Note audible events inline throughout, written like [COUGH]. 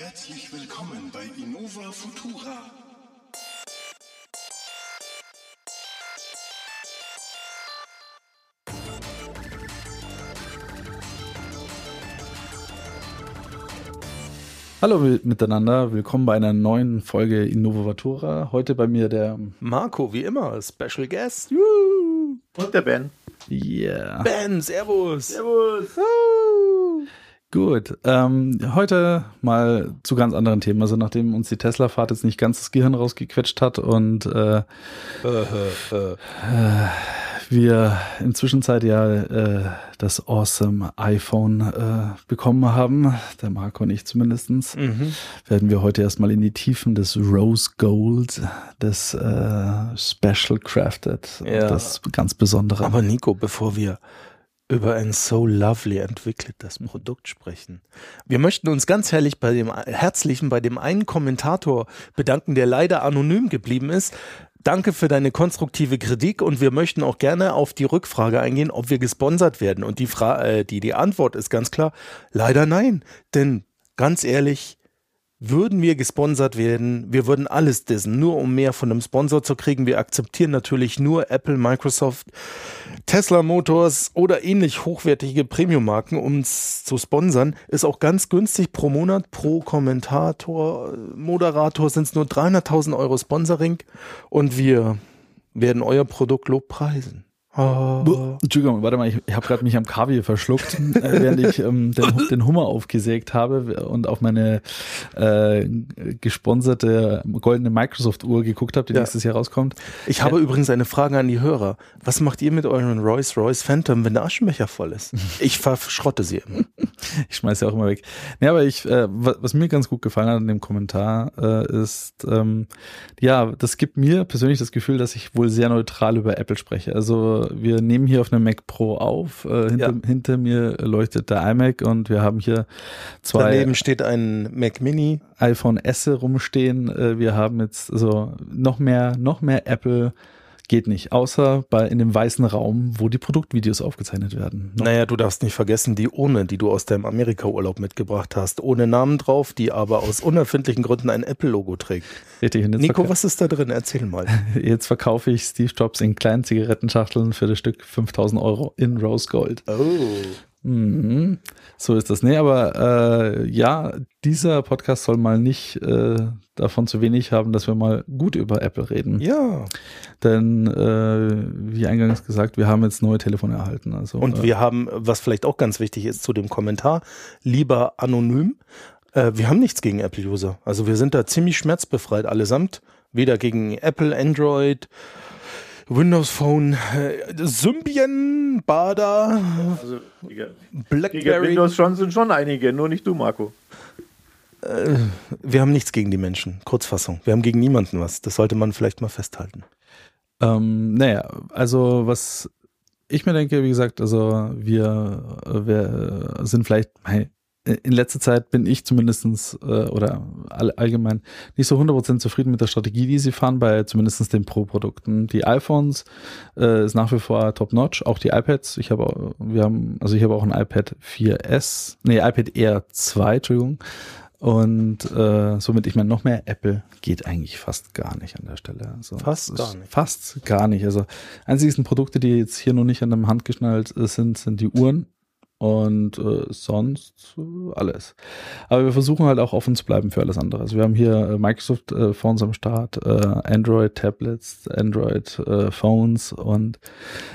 Herzlich willkommen bei Innova Futura. Hallo miteinander, willkommen bei einer neuen Folge Innovatura. Heute bei mir der Marco, wie immer, Special Guest. Juhu. Und der Ben. Yeah. Ben, Servus. Servus. Gut, ähm, heute mal zu ganz anderen Themen. Also nachdem uns die Tesla-Fahrt jetzt nicht ganz das Gehirn rausgequetscht hat und äh, äh, äh, wir inzwischen Zeit ja äh, das awesome iPhone äh, bekommen haben, der Marco und ich zumindestens, mhm. werden wir heute erstmal in die Tiefen des Rose Gold, des Special Crafted, ja. das ganz Besondere. Aber Nico, bevor wir über ein so lovely entwickeltes Produkt sprechen. Wir möchten uns ganz herrlich bei dem herzlichen bei dem einen Kommentator bedanken, der leider anonym geblieben ist. Danke für deine konstruktive Kritik und wir möchten auch gerne auf die Rückfrage eingehen, ob wir gesponsert werden. Und die, Fra äh, die, die Antwort ist ganz klar, leider nein. Denn ganz ehrlich, würden wir gesponsert werden, wir würden alles dissen, nur um mehr von einem Sponsor zu kriegen. Wir akzeptieren natürlich nur Apple, Microsoft, Tesla Motors oder ähnlich hochwertige Premium-Marken, um es zu sponsern. Ist auch ganz günstig pro Monat, pro Kommentator, Moderator sind es nur 300.000 Euro Sponsoring und wir werden euer Produkt lobpreisen. Oh. Entschuldigung, warte mal, ich, ich habe gerade mich am Kaviar verschluckt, äh, während ich ähm, [LAUGHS] den, den, Hummer aufgesägt habe und auf meine äh, gesponserte goldene Microsoft-Uhr geguckt habe, die ja. nächstes Jahr rauskommt. Ich habe äh, übrigens eine Frage an die Hörer. Was macht ihr mit euren Rolls-Royce Phantom, wenn der Aschenbecher voll ist? [LAUGHS] Ich verschrotte sie immer. ich schmeiße sie auch immer weg. Nee, aber ich, äh, was mir ganz gut gefallen hat in dem Kommentar, äh, ist, ähm, ja, das gibt mir persönlich das Gefühl, dass ich wohl sehr neutral über Apple spreche. Also wir nehmen hier auf einem Mac Pro auf. Äh, hinter, ja. hinter, mir leuchtet der iMac und wir haben hier zwei. Daneben steht ein Mac Mini. iPhone S rumstehen. Äh, wir haben jetzt also noch mehr, noch mehr Apple geht nicht, außer bei in dem weißen Raum, wo die Produktvideos aufgezeichnet werden. Noch. Naja, du darfst nicht vergessen, die ohne, die du aus deinem Amerika-Urlaub mitgebracht hast, ohne Namen drauf, die aber aus unerfindlichen Gründen ein Apple-Logo trägt. Richtig. Nico, was ist da drin? Erzähl mal. [LAUGHS] Jetzt verkaufe ich Steve Jobs in kleinen Zigarettenschachteln für das Stück 5000 Euro in Rose Gold. Oh. Mhm. So ist das. Nee, aber äh, ja, dieser Podcast soll mal nicht äh, davon zu wenig haben, dass wir mal gut über Apple reden. Ja. Denn, äh, wie eingangs gesagt, wir haben jetzt neue Telefone erhalten. Also, Und wir haben, was vielleicht auch ganz wichtig ist zu dem Kommentar, lieber anonym. Äh, wir haben nichts gegen Apple-User. Also wir sind da ziemlich schmerzbefreit allesamt. Weder gegen Apple, Android, Windows Phone, äh, Symbian, Bada, also, Blackberry. Windows schon sind schon einige, nur nicht du, Marco. Äh, wir haben nichts gegen die Menschen. Kurzfassung. Wir haben gegen niemanden was. Das sollte man vielleicht mal festhalten. Ähm, naja, also was ich mir denke, wie gesagt, also wir, wir sind vielleicht, hey, in letzter Zeit bin ich zumindestens äh, oder all, allgemein nicht so 100% zufrieden mit der Strategie, die sie fahren, bei zumindestens den Pro-Produkten. Die iPhones äh, ist nach wie vor top-notch, auch die iPads. Ich habe, wir haben, also ich habe auch ein iPad 4S, nee, iPad Air 2, Entschuldigung. Und äh, somit, ich meine, noch mehr Apple geht eigentlich fast gar nicht an der Stelle. Also, fast gar nicht. Fast gar nicht. Also einzigsten Produkte, die jetzt hier noch nicht an dem Hand geschnallt sind, sind die Uhren und äh, sonst äh, alles. Aber wir versuchen halt auch offen zu bleiben für alles andere. Also wir haben hier äh, Microsoft äh, Phones am Start, äh, Android Tablets, Android äh, Phones und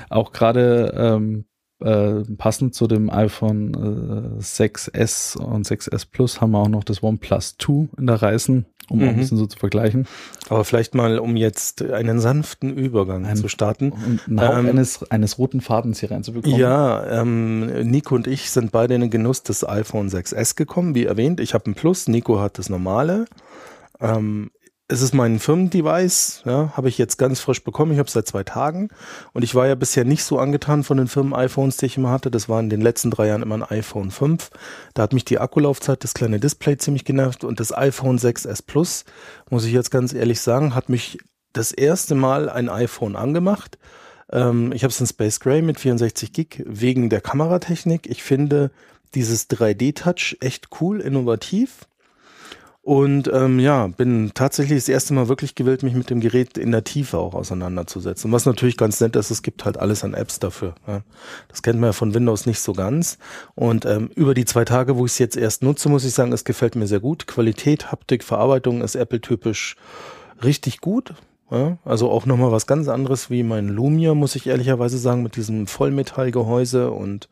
auch gerade ähm, äh, passend zu dem iPhone äh, 6S und 6S Plus haben wir auch noch das OnePlus 2 in der Reißen um mhm. ein bisschen so zu vergleichen. Aber vielleicht mal, um jetzt einen sanften Übergang ein, zu starten. Und ähm, eines, eines roten Fadens hier reinzubekommen. Ja, ähm, Nico und ich sind beide in den Genuss des iPhone 6S gekommen, wie erwähnt. Ich habe ein Plus, Nico hat das normale. Ähm, es ist mein Firmendevice, ja, habe ich jetzt ganz frisch bekommen. Ich habe es seit zwei Tagen und ich war ja bisher nicht so angetan von den Firmen-iPhones, die ich immer hatte. Das war in den letzten drei Jahren immer ein iPhone 5. Da hat mich die Akkulaufzeit, das kleine Display ziemlich genervt und das iPhone 6s Plus, muss ich jetzt ganz ehrlich sagen, hat mich das erste Mal ein iPhone angemacht. Ähm, ich habe es in Space Gray mit 64 Gig wegen der Kameratechnik. Ich finde dieses 3D-Touch echt cool, innovativ. Und ähm, ja, bin tatsächlich das erste Mal wirklich gewillt, mich mit dem Gerät in der Tiefe auch auseinanderzusetzen. Was natürlich ganz nett ist, es gibt halt alles an Apps dafür. Ja. Das kennt man ja von Windows nicht so ganz. Und ähm, über die zwei Tage, wo ich es jetzt erst nutze, muss ich sagen, es gefällt mir sehr gut. Qualität, Haptik, Verarbeitung ist Apple-typisch richtig gut. Ja, also auch nochmal was ganz anderes wie mein Lumia, muss ich ehrlicherweise sagen, mit diesem Vollmetallgehäuse und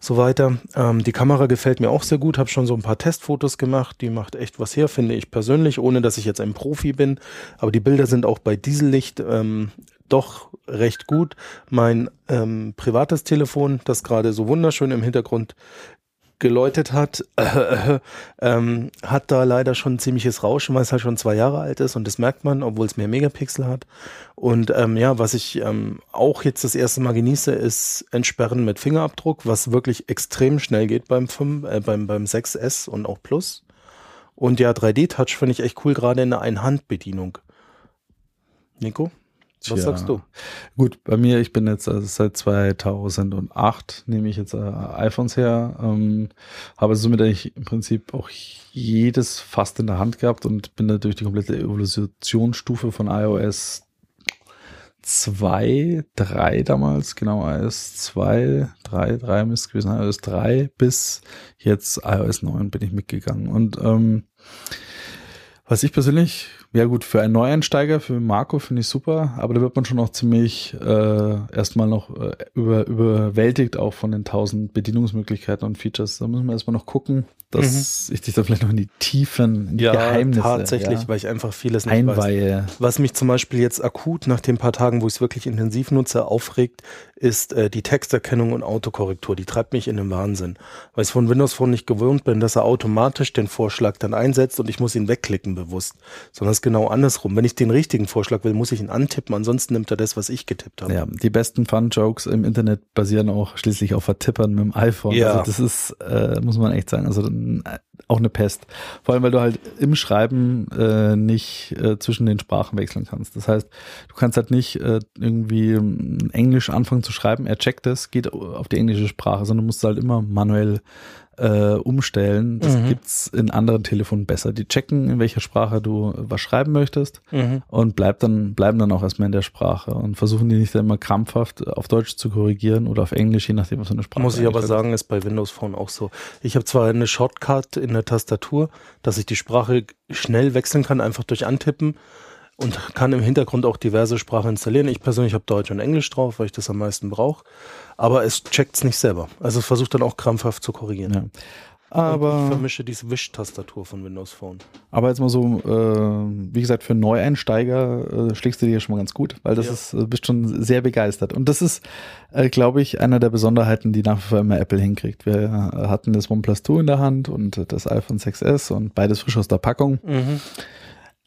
so weiter. Ähm, die Kamera gefällt mir auch sehr gut, habe schon so ein paar Testfotos gemacht, die macht echt was her, finde ich persönlich, ohne dass ich jetzt ein Profi bin. Aber die Bilder sind auch bei Diesellicht ähm, doch recht gut. Mein ähm, privates Telefon, das gerade so wunderschön im Hintergrund geläutet hat, äh, [CLEARS THROAT] ähm, hat da leider schon ein ziemliches Rauschen, weil es halt schon zwei Jahre alt ist und das merkt man, obwohl es mehr Megapixel hat. Und ähm, ja, was ich ähm, auch jetzt das erste Mal genieße, ist Entsperren mit Fingerabdruck, was wirklich extrem schnell geht beim 5, äh, beim, beim 6S und auch Plus. Und ja, 3D-Touch finde ich echt cool, gerade in der Einhandbedienung. Nico? Was Tja. sagst du? Gut, bei mir, ich bin jetzt also seit 2008, nehme ich jetzt äh, iPhones her, ähm, habe somit eigentlich im Prinzip auch jedes fast in der Hand gehabt und bin da durch die komplette Evolutionsstufe von iOS 2, 3 damals, genau, iOS 2, 3, 3 müsste gewesen iOS 3 bis jetzt iOS 9 bin ich mitgegangen und ähm, was ich persönlich, ja gut, für einen Neueinsteiger, für Marco finde ich super, aber da wird man schon auch ziemlich äh, erstmal noch äh, über, überwältigt auch von den tausend Bedienungsmöglichkeiten und Features. Da müssen wir erstmal noch gucken, dass ich dich da vielleicht noch in die Tiefen, in die Ja, Geheimnisse tatsächlich, ja, weil ich einfach vieles nicht weiß. einweihe. Was mich zum Beispiel jetzt akut nach den paar Tagen, wo ich es wirklich intensiv nutze, aufregt, ist äh, die Texterkennung und Autokorrektur. Die treibt mich in den Wahnsinn, weil ich von Windows Phone nicht gewohnt bin, dass er automatisch den Vorschlag dann einsetzt und ich muss ihn wegklicken bewusst, sondern es ist genau andersrum. Wenn ich den richtigen Vorschlag will, muss ich ihn antippen, ansonsten nimmt er das, was ich getippt habe. Ja, die besten Fun-Jokes im Internet basieren auch schließlich auf Vertippern mit dem iPhone. Ja. Also das ist, äh, muss man echt sagen, also äh, auch eine Pest. Vor allem, weil du halt im Schreiben äh, nicht äh, zwischen den Sprachen wechseln kannst. Das heißt, du kannst halt nicht äh, irgendwie ähm, Englisch anfangen zu schreiben, er checkt es, geht auf die englische Sprache, sondern du musst halt immer manuell äh, umstellen. Das Mhm. gibt's in anderen Telefonen besser. Die checken, in welcher Sprache du was schreiben möchtest Mhm. und bleib dann, bleiben dann auch erstmal in der Sprache und versuchen die nicht dann immer krampfhaft auf Deutsch zu korrigieren oder auf Englisch, je nachdem, was für eine Sprache Muss ich aber eingestellt sagen, ist bei Windows Phone auch so. Ich habe zwar eine Shortcut in der Tastatur, dass ich die Sprache schnell wechseln kann, einfach durch Antippen und kann im Hintergrund auch diverse Sprachen installieren. Ich persönlich habe Deutsch und Englisch drauf, weil ich das am meisten brauche. Aber es checkt's nicht selber. Also es versucht dann auch krampfhaft zu korrigieren. Ja. Und ich Aber, vermische diese Wisch-Tastatur von Windows Phone. aber jetzt mal so, äh, wie gesagt, für Neueinsteiger äh, schlägst du dir schon mal ganz gut, weil das Ja. ist, äh, bist schon sehr begeistert. Und das ist, äh, glaube ich, einer der Besonderheiten, die nach wie vor immer Apple hinkriegt. Wir äh, hatten das OnePlus 2 in der Hand und das iPhone 6S und beides frisch aus der Packung.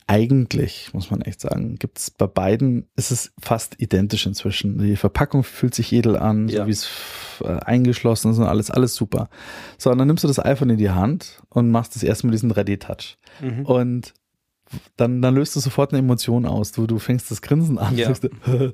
Eigentlich, muss man echt sagen, gibt es bei beiden, ist es fast identisch inzwischen. Die Verpackung fühlt sich edel an, Ja. so wie es äh, eingeschlossen ist und alles, alles super. So, und dann nimmst du das iPhone in die Hand und machst das erstmal diesen 3D-Touch. Mhm. Und dann, dann löst du sofort eine Emotion aus. Du, du fängst das Grinsen an. Ja. Sagst, du, [LAUGHS]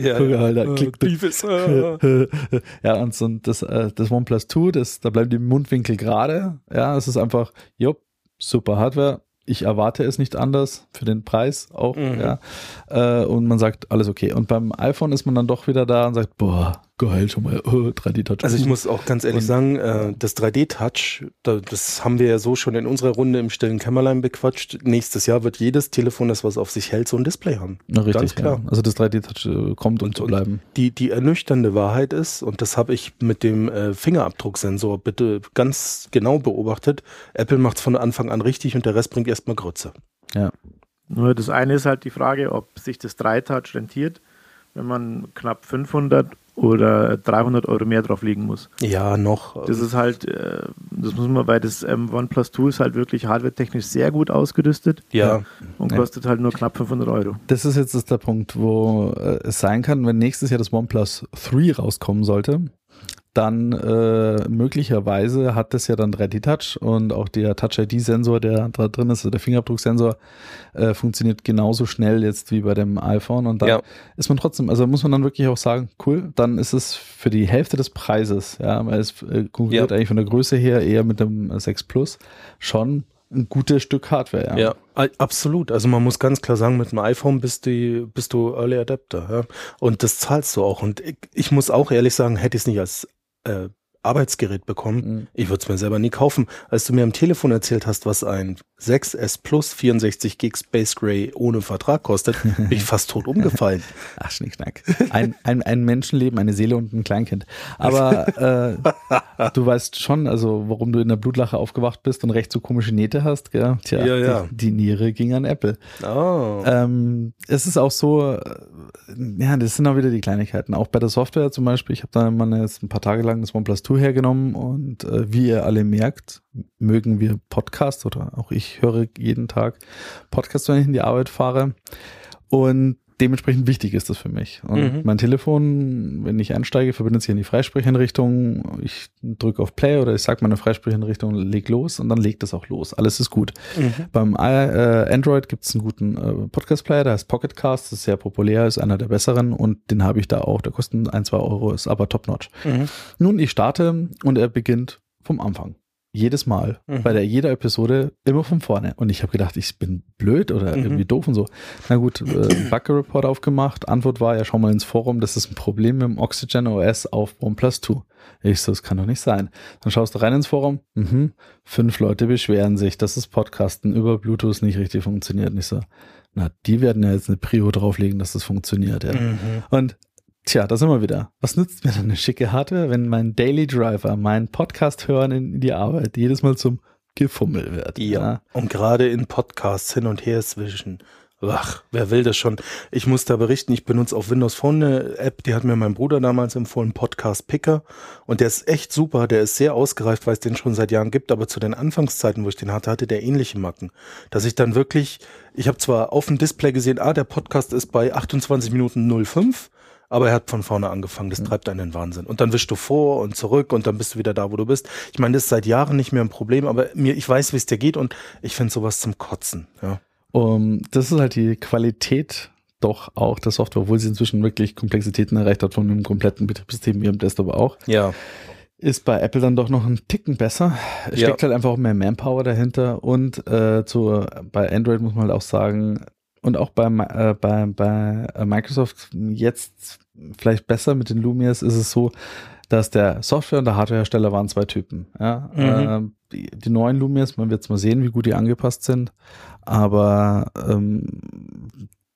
Ja, ja. klickt Beavis, äh. [LAUGHS] ja, und so das, äh, das OnePlus 2, das, da bleiben die Mundwinkel gerade. Ja, es ist einfach, jupp, super Hardware. Ich erwarte es nicht anders für den Preis auch, Mhm. ja. Äh, und man sagt, alles okay. Und beim iPhone ist man dann doch wieder da und sagt, boah, geil, schon mal, [LAUGHS] oh, 3D-Touch. Also ich muss auch ganz ehrlich Und- sagen, äh, das 3D-Touch, da, das haben wir ja so schon in unserer Runde im stillen Kämmerlein bequatscht. Nächstes Jahr wird jedes Telefon, das was auf sich hält, so ein Display haben. Na, richtig, ganz klar. Ja. Also das 3D-Touch äh, kommt und, Und- zu bleiben. Die, die ernüchternde Wahrheit ist, und das habe ich mit dem äh, Fingerabdrucksensor bitte ganz genau beobachtet, Apple macht es von Anfang an richtig und der Rest bringt erstmal Grütze. Nur das eine ist halt die Frage, ob sich das 3-Touch rentiert, wenn man knapp 500 oder 300 Euro mehr drauf liegen muss. Ja, noch. Das ist halt, äh, das muss man bei das ähm, OnePlus 2 ist halt wirklich hardwaretechnisch sehr gut ausgerüstet ja, und Ja. kostet halt nur knapp 500 Euro. Das ist jetzt das der Punkt, wo äh, es sein kann, wenn nächstes Jahr das OnePlus 3 rauskommen sollte, dann äh, möglicherweise hat das ja dann 3D-Touch und auch der Touch-ID-Sensor, der da drin ist, also der Fingerabdrucksensor, äh, funktioniert genauso schnell jetzt wie bei dem iPhone und dann Ja. ist man trotzdem, also muss man dann wirklich auch sagen, cool, dann ist es für die Hälfte des Preises, ja, weil es äh, konkurriert Ja. eigentlich von der Größe her eher mit dem 6 Plus schon ein gutes Stück Hardware. Ja, a- absolut. Also man muss ganz klar sagen, mit dem iPhone bist du, bist du Early Adapter. Ja? Und das zahlst du auch. Und ich, ich muss auch ehrlich sagen, hätte ich es nicht als äh, Arbeitsgerät bekommen, Mhm. ich würde es mir selber nie kaufen. Als du mir am Telefon erzählt hast, was ein 6S Plus 64 Gig Space Gray ohne Vertrag kostet, [LAUGHS] bin ich fast tot umgefallen. Ach, Schnickschnack. Ein, ein, ein Menschenleben, eine Seele und ein Kleinkind. Aber äh, du weißt schon, also warum du in der Blutlache aufgewacht bist und recht so komische Nähte hast, gell? Tja, Ja, ja. Die, die Niere ging an Apple. Oh. Ähm, es ist auch so, äh, ja, das sind auch wieder die Kleinigkeiten. Auch bei der Software zum Beispiel, ich habe da mal jetzt ein paar Tage lang das OnePlus 2 hergenommen und äh, wie ihr alle merkt, mögen wir Podcasts oder auch ich höre jeden Tag Podcasts, wenn ich in die Arbeit fahre. Und dementsprechend wichtig ist das für mich. Und Mhm. mein Telefon, wenn ich einsteige, verbindet sich in die Freisprecheinrichtung. Ich drücke auf Play oder ich sage meine Freisprecheinrichtung, leg los und dann legt es auch los. Alles ist gut. Mhm. Beim äh, Android gibt es einen guten äh, Podcast-Player, der heißt Pocketcast, das ist sehr populär, ist einer der besseren und den habe ich da auch. Der kostet ein, zwei Euro, ist aber top-notch. Mhm. Nun, ich starte und er beginnt vom Anfang. Jedes Mal, Mhm. bei der jeder Episode immer von vorne. Und ich habe gedacht, ich bin blöd oder Mhm. irgendwie doof und so. Na gut, äh, [CLEARS THROAT] Bugger-Report aufgemacht. Antwort war, ja, schau mal ins Forum, das ist ein Problem mit dem Oxygen OS auf OnePlus 2. Ich so, das kann doch nicht sein. Dann schaust du rein ins Forum. Mhm. Fünf Leute beschweren sich, dass das Podcasten über Bluetooth nicht richtig funktioniert. Und ich so, na, die werden ja jetzt eine Prio drauflegen, dass das funktioniert. Ja. Mhm. Und tja, da sind wir wieder. Was nützt mir dann eine schicke Hardware, wenn mein Daily Driver, mein Podcast hören in die Arbeit jedes Mal zum Gefummel wird? Ja. Und gerade in Podcasts hin und her zwischen. Ach, wer will das schon? Ich muss da berichten, ich benutze auf Windows Phone eine App, die hat mir mein Bruder damals empfohlen, Podcast Picker. Und der ist echt super, der ist sehr ausgereift, weil es den schon seit Jahren gibt, aber zu den Anfangszeiten, wo ich den hatte, hatte der ähnliche Macken. Dass ich dann wirklich, ich habe zwar auf dem Display gesehen, ah, der Podcast ist bei 28 Minuten 05, aber er hat von vorne angefangen. Das treibt einen in den Wahnsinn. Und dann wischst du vor und zurück und dann bist du wieder da, wo du bist. Ich meine, das ist seit Jahren nicht mehr ein Problem, aber mir, ich weiß, wie es dir geht und ich finde sowas zum Kotzen. Ja. Um, das ist halt die Qualität doch auch der Software, obwohl sie inzwischen wirklich Komplexitäten erreicht hat von einem kompletten Betriebssystem wie im Desktop auch. Ja. ist bei Apple dann doch noch ein Ticken besser. Es Ja. steckt halt einfach auch mehr Manpower dahinter und äh, zu, bei Android muss man halt auch sagen, und auch bei, äh, bei, bei äh, Microsoft jetzt vielleicht besser mit den Lumias ist es so, dass der Software- und der Hardwarehersteller waren zwei Typen. Ja? Mhm. Ähm, die, die neuen Lumias, man wird es mal sehen, wie gut die angepasst sind, aber ähm,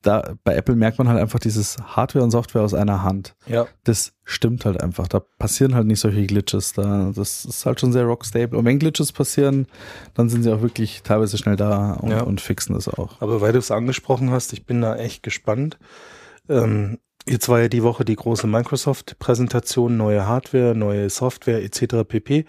da, bei Apple merkt man halt einfach dieses Hardware und Software aus einer Hand Ja. das stimmt halt einfach. Da passieren halt nicht solche Glitches. Da, das ist halt schon sehr rockstable. Und wenn Glitches passieren, dann sind sie auch wirklich teilweise schnell da und, Ja. und fixen das auch. Aber weil du es angesprochen hast, ich bin da echt gespannt. Ähm, jetzt war ja die Woche die große Microsoft-Präsentation, neue Hardware, neue Software etc. pp.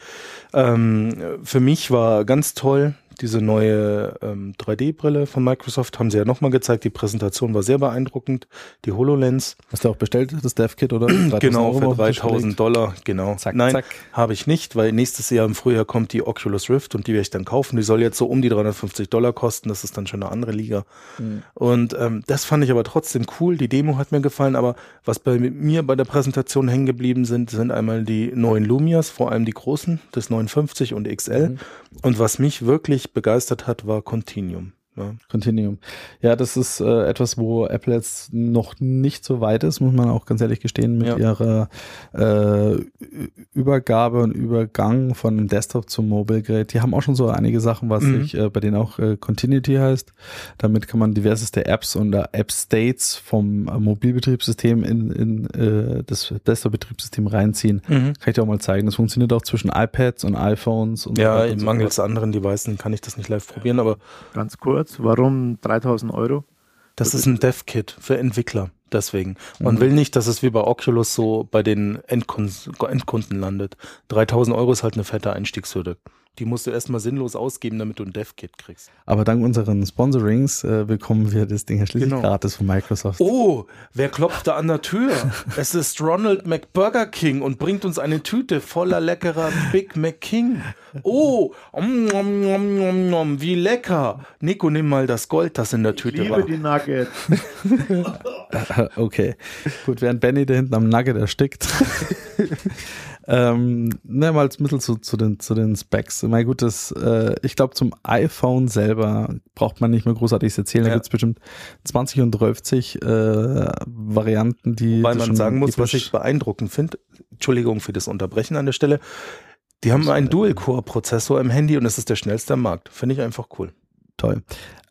Ähm, für mich war ganz toll diese neue ähm, 3D-Brille von Microsoft, haben sie ja nochmal gezeigt. Die Präsentation war sehr beeindruckend. Die HoloLens, Hast du auch bestellt, das Dev-Kit, oder? 3000 [CLEARS THROAT] genau, Euro für auf den Tisch 3000 gelegt? Dollar, genau. Zack, Nein, zack. habe ich nicht, weil nächstes Jahr im Frühjahr kommt die Oculus Rift und die werde ich dann kaufen. Die soll jetzt so um die 350 Dollar kosten. Das ist dann schon eine andere Liga. Mhm. Und ähm, das fand ich aber trotzdem cool. Die Demo hat mir gefallen. Aber was bei mir bei der Präsentation hängen geblieben sind, sind einmal die neuen Lumias, vor allem die großen, das 59 und XL. Mhm. Und was mich wirklich begeistert hat, war Continuum. Ja. Continuum. Ja, das ist äh, etwas, wo Apple jetzt noch nicht so weit ist, muss man auch ganz ehrlich gestehen, mit Ja. ihrer äh, Übergabe und Übergang von dem Desktop zum Mobile-Gerät. Die haben auch schon so einige Sachen, was Mhm. sich äh, bei denen auch äh, Continuity heißt. Damit kann man diverseste Apps und äh, App-States vom äh, Mobilbetriebssystem in, in äh, das Desktop-Betriebssystem reinziehen. Kann ich dir auch mal zeigen. Das funktioniert auch zwischen iPads und iPhones und so Ja, so mangels fort. anderen Devices kann ich das nicht live probieren, aber Ganz kurz, warum 3000 Euro? Das ist ein Dev-Kit für Entwickler. Deswegen. Man Mhm. will nicht, dass es wie bei Oculus so bei den Endkun Endkunden landet. 3000 Euro ist halt eine fette Einstiegshürde. Die musst du erstmal sinnlos ausgeben, damit du ein Dev-Kit kriegst. Aber dank unseren Sponsorings äh, bekommen wir das Ding ja schließlich Genau. gratis von Microsoft. Oh, wer klopft da an der Tür? [LAUGHS] es ist Ronald McBurger King und bringt uns eine Tüte voller leckerer Big Mac King. Oh, om, om, om, om, om, wie lecker. Nico, nimm mal das Gold, das in der Ich Tüte liebe war. die Nuggets. [LAUGHS] Okay, gut, während Benny da hinten am Nugget erstickt. [LAUGHS] Ähm, ne, mal als Mittel zu, zu, den, zu den Specs. Mein gut, das, äh, ich glaube, zum iPhone selber braucht man nicht mehr großartig erzählen. Da Ja. gibt's bestimmt 20 und 30 äh, Varianten, die. Weil man sagen muss, was ich beeindruckend finde, Entschuldigung für das Unterbrechen an der Stelle, die haben einen Dual-Core-Prozessor im Handy und das ist der schnellste am Markt. Finde ich einfach cool. Toll.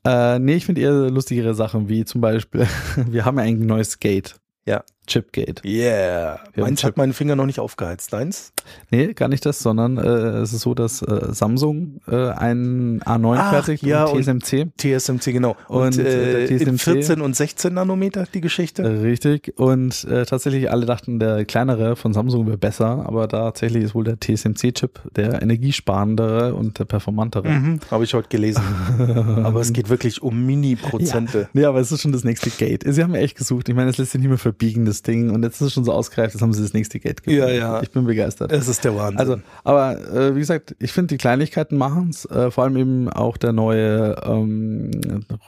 Äh, nee, ich finde eher lustigere Sachen, wie zum Beispiel, [LAUGHS] wir haben ja ein neues Gate. Ja. Chipgate. Yeah. Wir Meins hat meinen Finger noch nicht aufgeheizt. Deins? Nee, gar nicht das, sondern äh, es ist so, dass äh, Samsung äh, einen A9 Ach, fertigt ja, und und- TSMC. TSMC, genau. Und, Und, äh, der in TSMC 14 und 16 Nanometer die Geschichte? Richtig. Und äh, tatsächlich alle dachten, der kleinere von Samsung wäre besser, aber tatsächlich ist wohl der TSMC-Chip der energiesparendere und der performantere. Mhm, Habe ich heute gelesen. [LAUGHS] Aber es geht wirklich um Mini-Prozente. Nee, aber es ist schon das nächste Gate. Sie haben ja echt gesucht. Ich meine, es lässt sich nicht mehr verbiegen, das Ding. Und jetzt ist es schon so ausgereift, jetzt haben sie das nächste Gate Ja, ja. Ich bin begeistert. Es ist der Wahnsinn. Also, aber äh, wie gesagt, ich finde die Kleinigkeiten machen's. Äh, vor allem eben auch der neue ähm,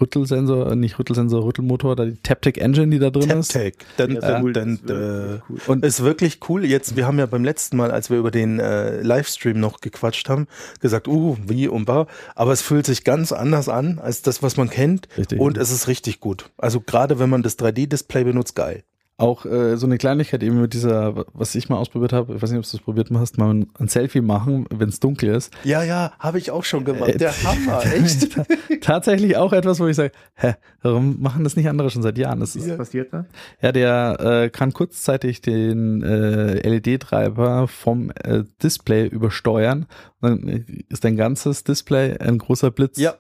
Rüttelsensor, äh, nicht Rüttelsensor, Rüttelmotor, da die Taptic Engine, die da drin ist. Taptec. Dann, Ja, dann, cool, dann, äh, cool. Und ist wirklich cool. Jetzt, wir haben ja beim letzten Mal, als wir über den äh, Livestream noch gequatscht haben, gesagt, uh, wie und war. Aber es fühlt sich ganz anders an als das, was man kennt. Richtig. Und es ist richtig gut. Also gerade wenn man das 3D-Display benutzt, geil. Auch äh, so eine Kleinigkeit eben mit dieser, was ich mal ausprobiert habe, ich weiß nicht, ob du das probiert hast, mal ein, ein Selfie machen, wenn es dunkel ist. Ja, ja, habe ich auch schon gemacht. Äh, Der Hammer, [LAUGHS] echt. Tatsächlich auch etwas, wo ich sage, hä, warum machen das nicht andere schon seit Jahren? Das ist, Was passiert da? ja, der äh, kann kurzzeitig den äh, LED-Treiber vom äh, Display übersteuern. Und dann äh, ist dein ganzes Display ein großer Blitz. Ja.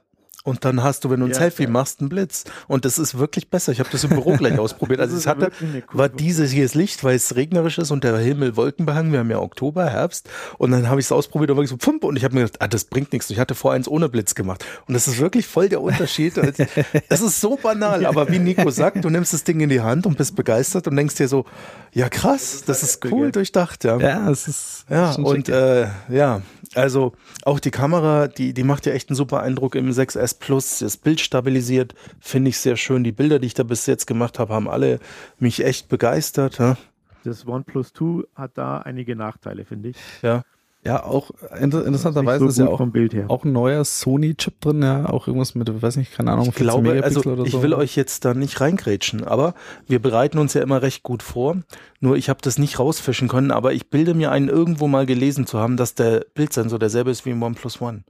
Und dann hast du, wenn du ein Ja, Selfie ja. machst, einen Blitz. Und das ist wirklich besser. Ich habe das im Büro gleich [LAUGHS] ausprobiert. Also es hatte, war dieses hier das Licht, weil es regnerisch ist und der Himmel wolkenbehangen. Wir haben ja Oktober, Herbst. Und dann habe ich es ausprobiert und war so pump und ich habe mir gedacht, ah, das bringt nichts. Ich hatte vor eins ohne Blitz gemacht. Und das ist wirklich voll der Unterschied. [LAUGHS] Es ist so banal, aber wie Nico sagt, du nimmst das Ding in die Hand und bist begeistert und denkst dir so, ja krass, das ist cool durchdacht, ja. Ja, es ist Ja, und äh, ja, also auch die Kamera, die, die macht ja echt einen super Eindruck im 6S Plus. Das Bild stabilisiert, finde ich sehr schön. Die Bilder, die ich da bis jetzt gemacht habe, haben alle mich echt begeistert. Ja. Das OnePlus 2 hat da einige Nachteile, finde ich. ja. Ja, auch inter interessanterweise ist so ja gut auch, auch ein neuer Sony-Chip drin, ja, auch irgendwas mit, weiß nicht, keine Ahnung, Ich glaube, 14 Megapixel also oder ich so. will euch jetzt da nicht reingrätschen, aber wir bereiten uns ja immer recht gut vor. Nur ich habe das nicht rausfischen können, aber ich bilde mir einen irgendwo mal gelesen zu haben, dass der Bildsensor derselbe ist wie im OnePlus One.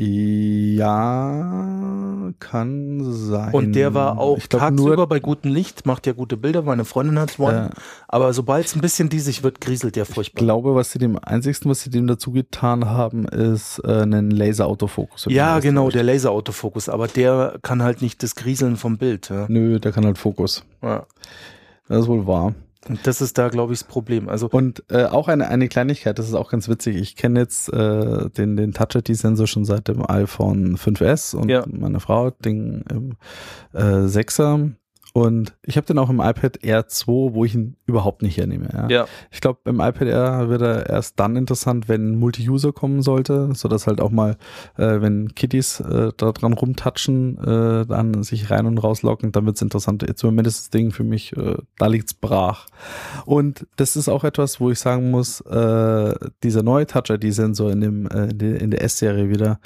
Ja, kann sein. Und der war auch ich glaub, tagsüber bei gutem Licht, macht ja gute Bilder. Meine Freundin hat One. äh, Aber sobald es ein bisschen diesig wird, grieselt der ich furchtbar. glaube, was sie dem einzigsten, was sie dem dazu getan haben, ist äh, einen Laser-Autofokus. Ja, genau, der Laserautofokus, aber der kann halt nicht das Grieseln vom Bild. Ja. Nö, der kann halt Fokus. Ja. Das ist wohl wahr. Und das ist da, glaube ich, das Problem. Also, Und äh, auch eine, eine Kleinigkeit, das ist auch ganz witzig. Ich kenne jetzt äh, den, den Touch-ID-Sensor schon seit dem iPhone 5S und Ja. meine Frau hat den äh, 6er. Und ich habe den auch im iPad Air 2, wo ich ihn überhaupt nicht hernehme. Ja. ja, Ich glaube, im iPad Air wird er erst dann interessant, wenn Multi-User kommen sollte, so dass halt auch mal, äh, wenn Kiddies äh, da dran rumtatschen, äh, dann sich rein und rauslocken, dann wird's interessant. Jetzt im Moment ist das Ding für mich, äh, da liegt's brach. Und das ist auch etwas, wo ich sagen muss, äh, dieser neue Touch-ID-Sensor in dem äh, in der- S-Serie wieder,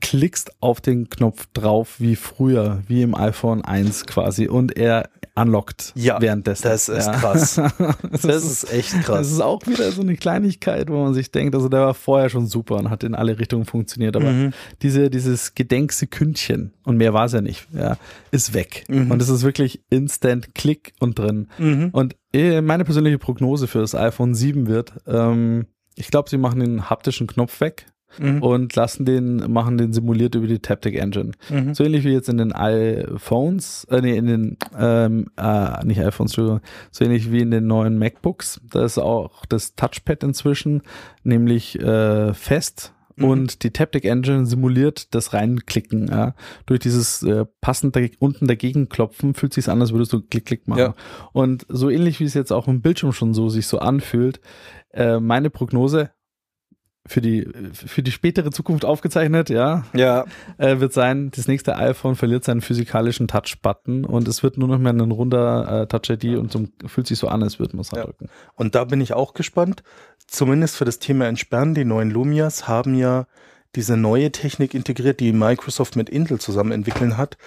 klickst auf den Knopf drauf wie früher, wie im iPhone 1 quasi und er unlockt Ja, währenddessen. das ist Ja. krass. [LAUGHS] das, das ist echt das krass. ist auch wieder so eine Kleinigkeit, wo man sich denkt, also der war vorher schon super und hat in alle Richtungen funktioniert, aber Mhm. diese, dieses Gedenksekündchen, und mehr war es ja nicht, ja, ist weg. Mhm. Und es ist wirklich instant Klick und drin. Mhm. Und äh, meine persönliche Prognose für das iPhone 7 wird, ähm, ich glaube, sie machen den haptischen Knopf weg Mhm. und lassen den, machen den simuliert über die Taptic Engine. Mhm. So ähnlich wie jetzt in den iPhones, äh, nee, in den, ähm, äh, nicht iPhones, so ähnlich wie in den neuen MacBooks. Da ist auch das Touchpad inzwischen, nämlich äh, fest. Mhm. Und die Taptic Engine simuliert das Reinklicken. Ja. Durch dieses äh, passend da, unten dagegen klopfen fühlt sich an, als würdest du Klick, Klick machen. Ja. Und so ähnlich wie es jetzt auch im Bildschirm schon so sich so anfühlt, äh, meine Prognose, für die, für die spätere Zukunft aufgezeichnet, ja, Ja. äh, wird sein, das nächste iPhone verliert seinen physikalischen Touch-Button und es wird nur noch mehr ein runder äh, Touch-ID und so, fühlt sich so an, als würde man es Ja. drücken. Und da bin ich auch gespannt. Zumindest für das Thema Entsperren. Die neuen Lumias haben ja diese neue Technik integriert, die Microsoft mit Intel zusammen entwickeln hat.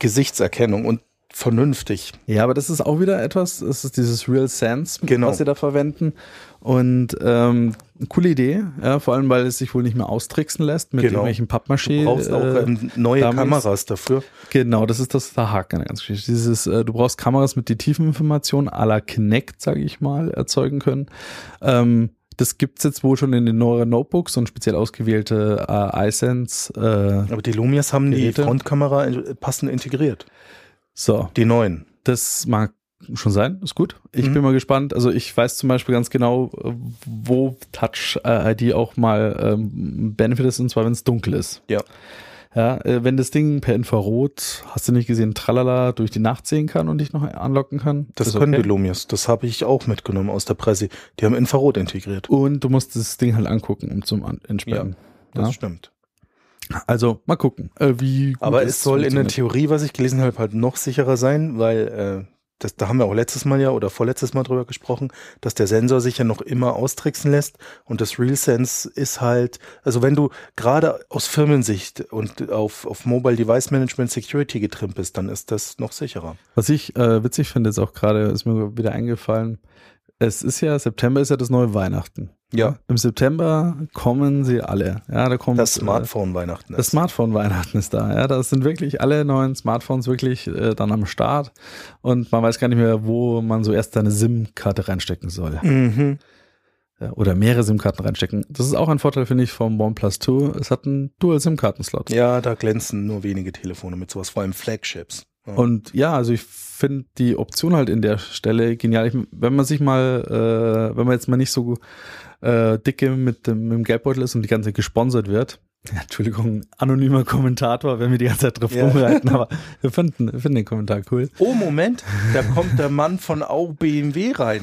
Gesichtserkennung und vernünftig. Ja, aber das ist auch wieder etwas, das ist dieses Real Sense, Genau. was sie da verwenden. Und ähm, coole Idee, ja, vor allem, weil es sich wohl nicht mehr austricksen lässt mit Genau. irgendwelchen Pappmaché. Du brauchst auch äh, ähm, neue Dummies. Kameras dafür. Genau, das ist das der Haken an der ganzen Geschichte. Dieses, äh, du brauchst Kameras mit die Tiefeninformationen à la Kinect, sage ich mal, erzeugen können. Ähm, das gibt's jetzt wohl schon in den neueren Notebooks und speziell ausgewählte äh, iSense. Äh, Aber die Lumias haben Geräte. die Frontkamera in- passend integriert. So, Die neuen. das mag schon sein, ist gut. Ich Mhm. bin mal gespannt. Also ich weiß zum Beispiel ganz genau, wo Touch äh, ID auch mal ähm, Benefit ist, und zwar wenn es dunkel ist. Ja. Ja, äh, wenn das Ding per Infrarot, hast du nicht gesehen, tralala, durch die Nacht sehen kann und dich noch anlocken kann. Das können okay. die Lumias. Das habe ich auch mitgenommen aus der Presse. Die haben Infrarot integriert. Und du musst das Ding halt angucken, um zum Entsperren. Das Ja. stimmt. Also mal gucken, äh, wie. gut Aber es soll in der. Theorie, was ich gelesen habe, halt noch sicherer sein, weil äh, das, da haben wir auch letztes Mal ja oder vorletztes Mal drüber gesprochen, dass der Sensor sich ja noch immer austricksen lässt und das RealSense ist halt, also wenn du gerade aus Firmensicht und auf, auf Mobile Device Management Security getrimmt bist, dann ist das noch sicherer. Was ich äh, witzig finde, jetzt auch gerade, ist mir wieder eingefallen. Es ist ja, September ist ja das neue Weihnachten. Ja. Im September kommen sie alle. Ja, da kommt Das äh, Smartphone Weihnachten Das Smartphone Weihnachten ist da. Ja, da sind wirklich alle neuen Smartphones wirklich äh, dann am Start und man weiß gar nicht mehr, wo man so erst seine SIM-Karte reinstecken soll. Mhm. Ja, oder mehrere SIM-Karten reinstecken. Das ist auch ein Vorteil, finde ich, vom OnePlus 2. Es hat einen Dual-SIM-Karten-Slot. Ja, da glänzen nur wenige Telefone mit sowas, vor allem Flagships. Und ja, also ich finde die Option halt in der Stelle genial. Ich, wenn man sich mal, äh, wenn man jetzt mal nicht so äh, dicke mit dem, mit dem Geldbeutel ist und die ganze Zeit gesponsert wird. Ja, [LAUGHS] Entschuldigung, anonymer Kommentator, wenn wir die ganze Zeit drauf Ja. rumreiten, aber wir finden, wir finden den Kommentar cool. Oh, Moment, da kommt der Mann von Au BMW rein.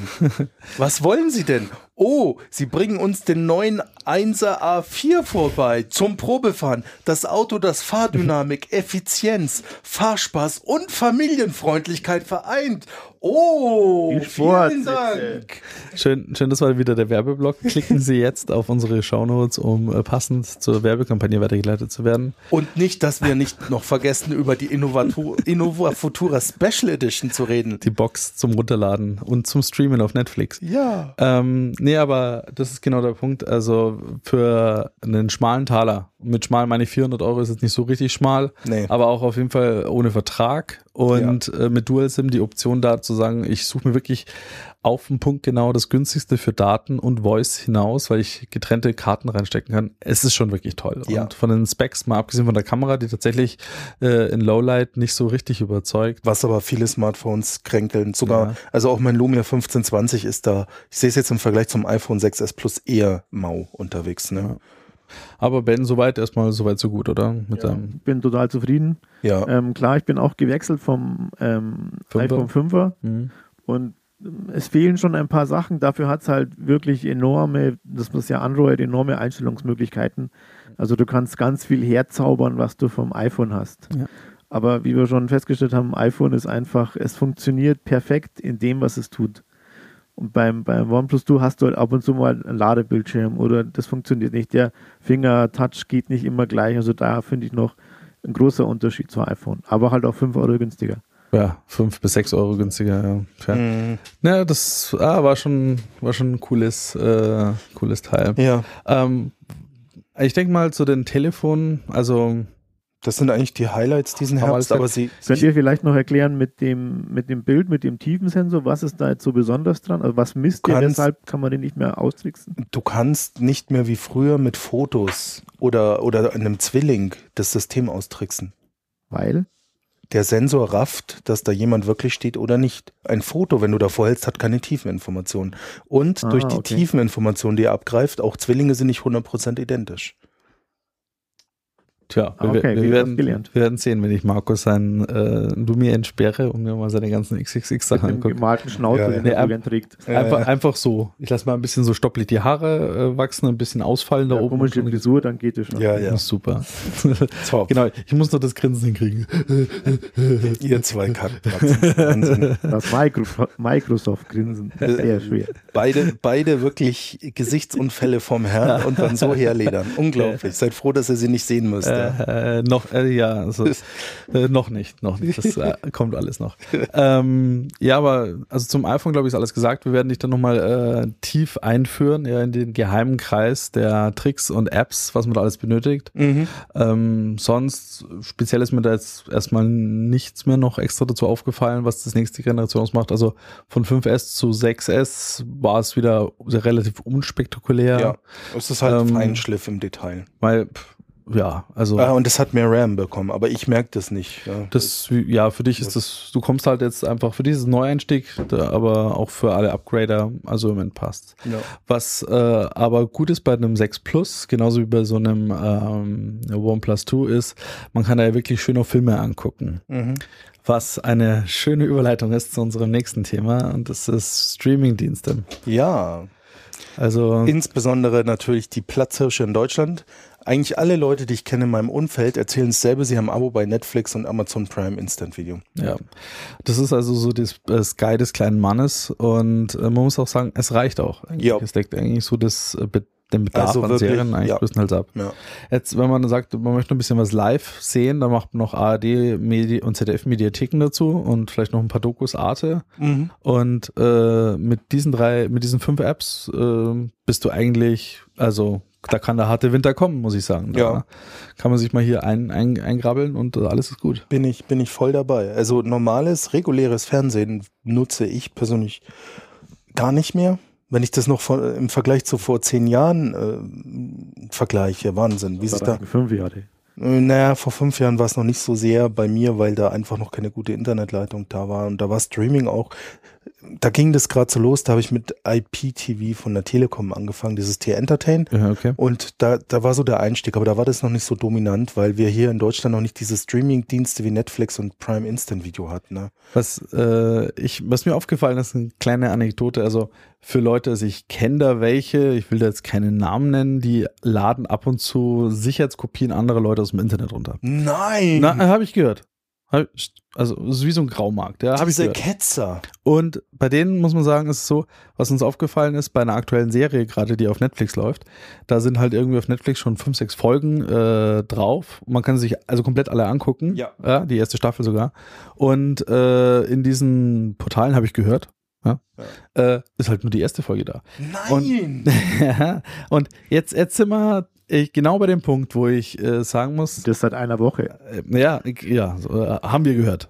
Was wollen Sie denn? Oh, Sie bringen uns den neuen 1er A4 vorbei zum Probefahren. Das Auto, das Fahrdynamik, Effizienz, Fahrspaß und Familienfreundlichkeit vereint. Oh, vielen. Dank. Schön, schön, das war wieder der Werbeblock. Klicken Sie jetzt auf unsere Shownotes, um äh, passend zur Werbekampagne weitergeleitet zu werden. Und nicht, dass wir nicht noch vergessen, über die Innova Futura Special Edition zu reden. Die Box zum Runterladen und zum Streamen auf Netflix. Ja. Ähm, nee, aber das ist genau der Punkt. Also für einen schmalen Taler, mit schmal meine ich 400 Euro, ist jetzt nicht so richtig schmal, Nee. aber auch auf jeden Fall ohne Vertrag und äh, mit Dual SIM die Option da zu sagen, ich suche mir wirklich auf den Punkt genau das günstigste für Daten und Voice hinaus, weil ich getrennte Karten reinstecken kann. Es ist schon wirklich toll. Ja. Und von den Specs, mal abgesehen von der Kamera, die tatsächlich äh, in Lowlight nicht so richtig überzeugt. Was aber viele Smartphones kränkeln. Sogar, Ja. also auch mein Lumia 1520 ist da, ich sehe es jetzt im Vergleich zum iPhone 6s Plus eher mau unterwegs. Ne? Aber Ben, soweit erstmal soweit so gut, oder? Mit Ja, bin total zufrieden. Ja. Ähm, klar, ich bin auch gewechselt vom ähm, Fünfer. iPhone 5er hm. und ähm, es fehlen schon ein paar Sachen. Dafür hat es halt wirklich enorme, das ist ja Android, enorme Einstellungsmöglichkeiten. Also du kannst ganz viel herzaubern, was du vom iPhone hast. Ja. Aber wie wir schon festgestellt haben, iPhone ist einfach, es funktioniert perfekt in dem, was es tut. Und beim, beim OnePlus 2 hast du halt ab und zu mal einen Ladebildschirm oder das funktioniert nicht. Der Finger-Touch geht nicht immer gleich. Also da finde ich noch ein großer Unterschied zu iPhone. Aber halt auch 5 Euro günstiger. Ja, fünf bis sechs Euro günstiger, ja. Fair. Mhm. Ja, das ah, war schon, war schon ein cooles, äh, cooles Teil. Ja. Ähm, ich denke mal zu den Telefonen, also Das sind eigentlich die Highlights diesen Aber Herbst, es- aber sie, Könnt ihr vielleicht noch erklären mit dem, mit dem Bild, mit dem Tiefensensor, was ist da jetzt so besonders dran? Also was misst ihr, Kannst- weshalb kann man den nicht mehr austricksen? du kannst nicht mehr wie früher mit Fotos oder, oder einem Zwilling das System austricksen. Weil? Der Sensor rafft, dass da jemand wirklich steht oder nicht. Ein Foto, wenn du davor hältst, hat keine Tiefeninformation. Und Ah, durch die okay. Tiefeninformation, die er abgreift, auch Zwillinge sind nicht 100% identisch. Tja, wir, Okay, wir, wieder werden, wir werden sehen, wenn ich Markus sein äh, Lumia entsperre und mir mal seine ganzen XXX-Sachen Mit dem angucke. gemalten Schnauzer, Ja, den ja. er trägt. Ja, Einfach, ja. einfach so. Ich lasse mal ein bisschen so stoppelig die Haare äh, wachsen, ein bisschen ausfallen da Ja, oben. komische Frisur, dann geht es schon. Ja, ja. super. [LAUGHS] Top. genau, ich muss noch das Grinsen hinkriegen. [LAUGHS] Ihr zwei Kackbratzen. Wahnsinn. Das Micro Microsoft-Grinsen. Sehr schwer. Beide, beide wirklich Gesichtsunfälle vom Herrn und dann so herledern. [LAUGHS] Unglaublich. Seid froh, dass ihr sie nicht sehen müsst. Äh, äh, noch, äh, ja, also, äh, noch nicht, noch nicht. Das äh, [LAUGHS] kommt alles noch. Ähm, ja, aber also zum iPhone, glaube ich, ist alles gesagt. Wir werden dich dann nochmal äh, tief einführen, ja, in den geheimen Kreis der Tricks und Apps, was man da alles benötigt. Mhm. Ähm, sonst, speziell ist mir da jetzt erstmal nichts mehr noch extra dazu aufgefallen, was das nächste Generation ausmacht. Also von 5S zu 6S war es wieder relativ unspektakulär. Ja, es ist halt Ähm, Feinschliff im Detail. Weil, pff, ja, also. Ah, und es hat mehr RAM bekommen, aber ich merke das nicht. Ja. Das, ja, für dich ist das, du kommst halt jetzt einfach für dieses Neueinstieg, aber auch für alle Upgrader, also im Moment passt. ja. Was äh, aber gut ist bei einem 6 Plus, genauso wie bei so einem ähm, OnePlus 2 ist, man kann da ja wirklich schön auf Filme angucken. Mhm. Was eine schöne Überleitung ist zu unserem nächsten Thema und das ist Streamingdienste. ja, Also insbesondere natürlich die Platzhirsche in Deutschland. Eigentlich alle Leute, die ich kenne in meinem Umfeld, erzählen es selber, sie haben ein Abo bei Netflix und Amazon Prime Instant Video. Ja, das ist also so das Sky des kleinen Mannes und äh, man muss auch sagen, es reicht auch. Ja. Es deckt eigentlich so das, äh, den Bedarf Also an Serien eigentlich ja. größtenteils ab. Ja. Jetzt, wenn man sagt, man möchte ein bisschen was live sehen, dann macht man noch ARD Medi und ZDF Mediatheken dazu und vielleicht noch ein paar Dokus Arte. Mhm. Und äh, mit diesen drei, mit diesen fünf Apps äh, bist du eigentlich, also da kann der harte Winter kommen, muss ich sagen. Da Ja. kann man sich mal hier ein, ein, eingrabbeln und äh, alles ist gut. Bin ich, bin ich voll dabei. Also normales, reguläres Fernsehen nutze ich persönlich gar nicht mehr. Wenn ich das noch vor, im Vergleich zu vor zehn Jahren äh, vergleiche, Wahnsinn. Wie sich da, Fünf Jahre. Naja, vor fünf Jahren war es noch nicht so sehr bei mir, weil da einfach noch keine gute Internetleitung da war. Und da war Streaming auch, da ging das gerade so los, da habe ich mit IPTV von der Telekom angefangen, dieses T-Entertain. Ja, okay. Und da, da war so der Einstieg, aber da war das noch nicht so dominant, weil wir hier in Deutschland noch nicht diese Streaming-Dienste wie Netflix und Prime Instant Video hatten. Ne? Was, äh, ich, was mir aufgefallen ist, eine kleine Anekdote, also für Leute, also ich kenne da welche, ich will da jetzt keinen Namen nennen, die laden ab und zu Sicherheitskopien anderer Leute aus dem Internet runter. Nein! Na, habe ich gehört. Also ist wie so ein Graumarkt, ja, habe ich diese gehört. Ketzer. Und bei denen muss man sagen, ist es so, was uns aufgefallen ist, bei einer aktuellen Serie gerade, die auf Netflix läuft, da sind halt irgendwie auf Netflix schon fünf, sechs Folgen äh, drauf. Man kann sich also komplett alle angucken. Ja. ja die erste Staffel sogar. Und äh, in diesen Portalen habe ich gehört, ja, Äh, ist halt nur die erste Folge da. Nein! [LAUGHS] Ja, und jetzt, jetzt sind äh, genau bei dem Punkt, wo ich äh, sagen muss, Das seit einer Woche. äh, ja, ich- ja, so, äh, haben wir gehört.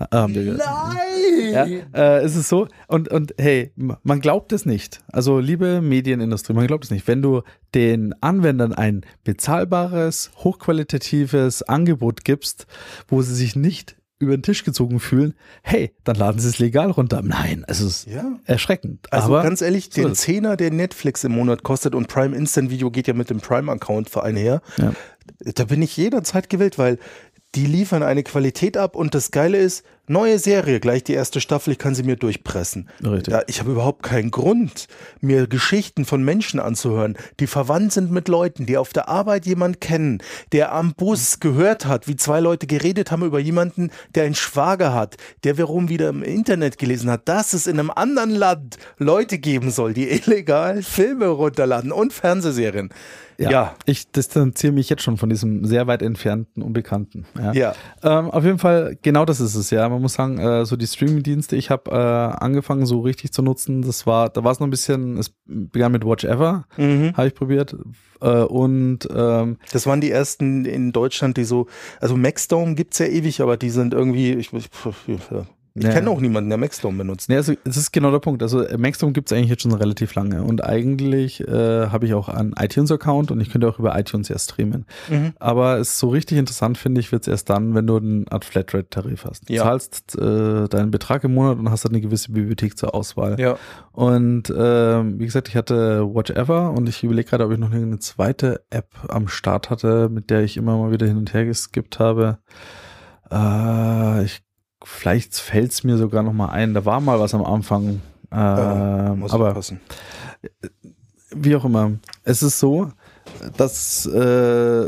Ha- Haben wir gehört. Nein! Ja, äh, es ist so. Und, und hey, man glaubt es nicht. Also, liebe Medienindustrie, man glaubt es nicht. Wenn du den Anwendern ein bezahlbares, hochqualitatives Angebot gibst, wo sie sich nicht über den Tisch gezogen fühlen, hey, dann laden sie es legal runter. Nein, es ist Ja. erschreckend. Also aber ganz ehrlich, so den. Zehner, der Netflix im Monat kostet und Prime Instant Video geht ja mit dem Prime-Account einher, Ja. da bin ich jederzeit gewillt, weil die liefern eine Qualität ab und das Geile ist, neue Serie, gleich die erste Staffel, ich kann sie mir durchpressen. Richtig. Ja, ich habe überhaupt keinen Grund, mir Geschichten von Menschen anzuhören, die verwandt sind mit Leuten, die auf der Arbeit jemand kennen, der am Bus gehört hat, wie zwei Leute geredet haben über jemanden, der einen Schwager hat, der wiederum wieder im Internet gelesen hat, dass es in einem anderen Land Leute geben soll, die [LAUGHS] illegal Filme runterladen und Fernsehserien. Ja, Ja. ich distanziere mich jetzt schon von diesem sehr weit entfernten Unbekannten. Ja. Ja. Ähm, auf jeden Fall, genau das ist es, ja. Man muss sagen, äh, so die Streaming-Dienste, ich habe äh, angefangen, so richtig zu nutzen. Das war, da war es noch ein bisschen, es begann mit Watch Ever, Mhm. habe ich probiert. Äh, und ähm, Das waren die ersten in Deutschland, die so, also Maxdome gibt's ja ewig, aber die sind irgendwie, ich, ich, Ich Ja. Kenne auch niemanden, der Maxstorm benutzt. Nee, also das ist genau der Punkt. Also Maxstorm gibt es eigentlich jetzt schon relativ lange und eigentlich äh, habe ich auch einen iTunes-Account und ich könnte auch über iTunes erst streamen. Mhm. Aber es ist so richtig interessant, finde ich, wird es erst dann, wenn du eine Art Flatrate-Tarif hast. Du Ja. zahlst äh, deinen Betrag im Monat und hast dann eine gewisse Bibliothek zur Auswahl. Ja. Und ähm, wie gesagt, ich hatte Watch Ever und ich überlege gerade, ob ich noch eine zweite App am Start hatte, mit der ich immer mal wieder hin und her geskippt habe. Äh, ich, vielleicht fällt es mir sogar noch mal ein. Da war mal was am Anfang. Äh, Ja, muss aber passen. wie auch immer. Es ist so, dass äh,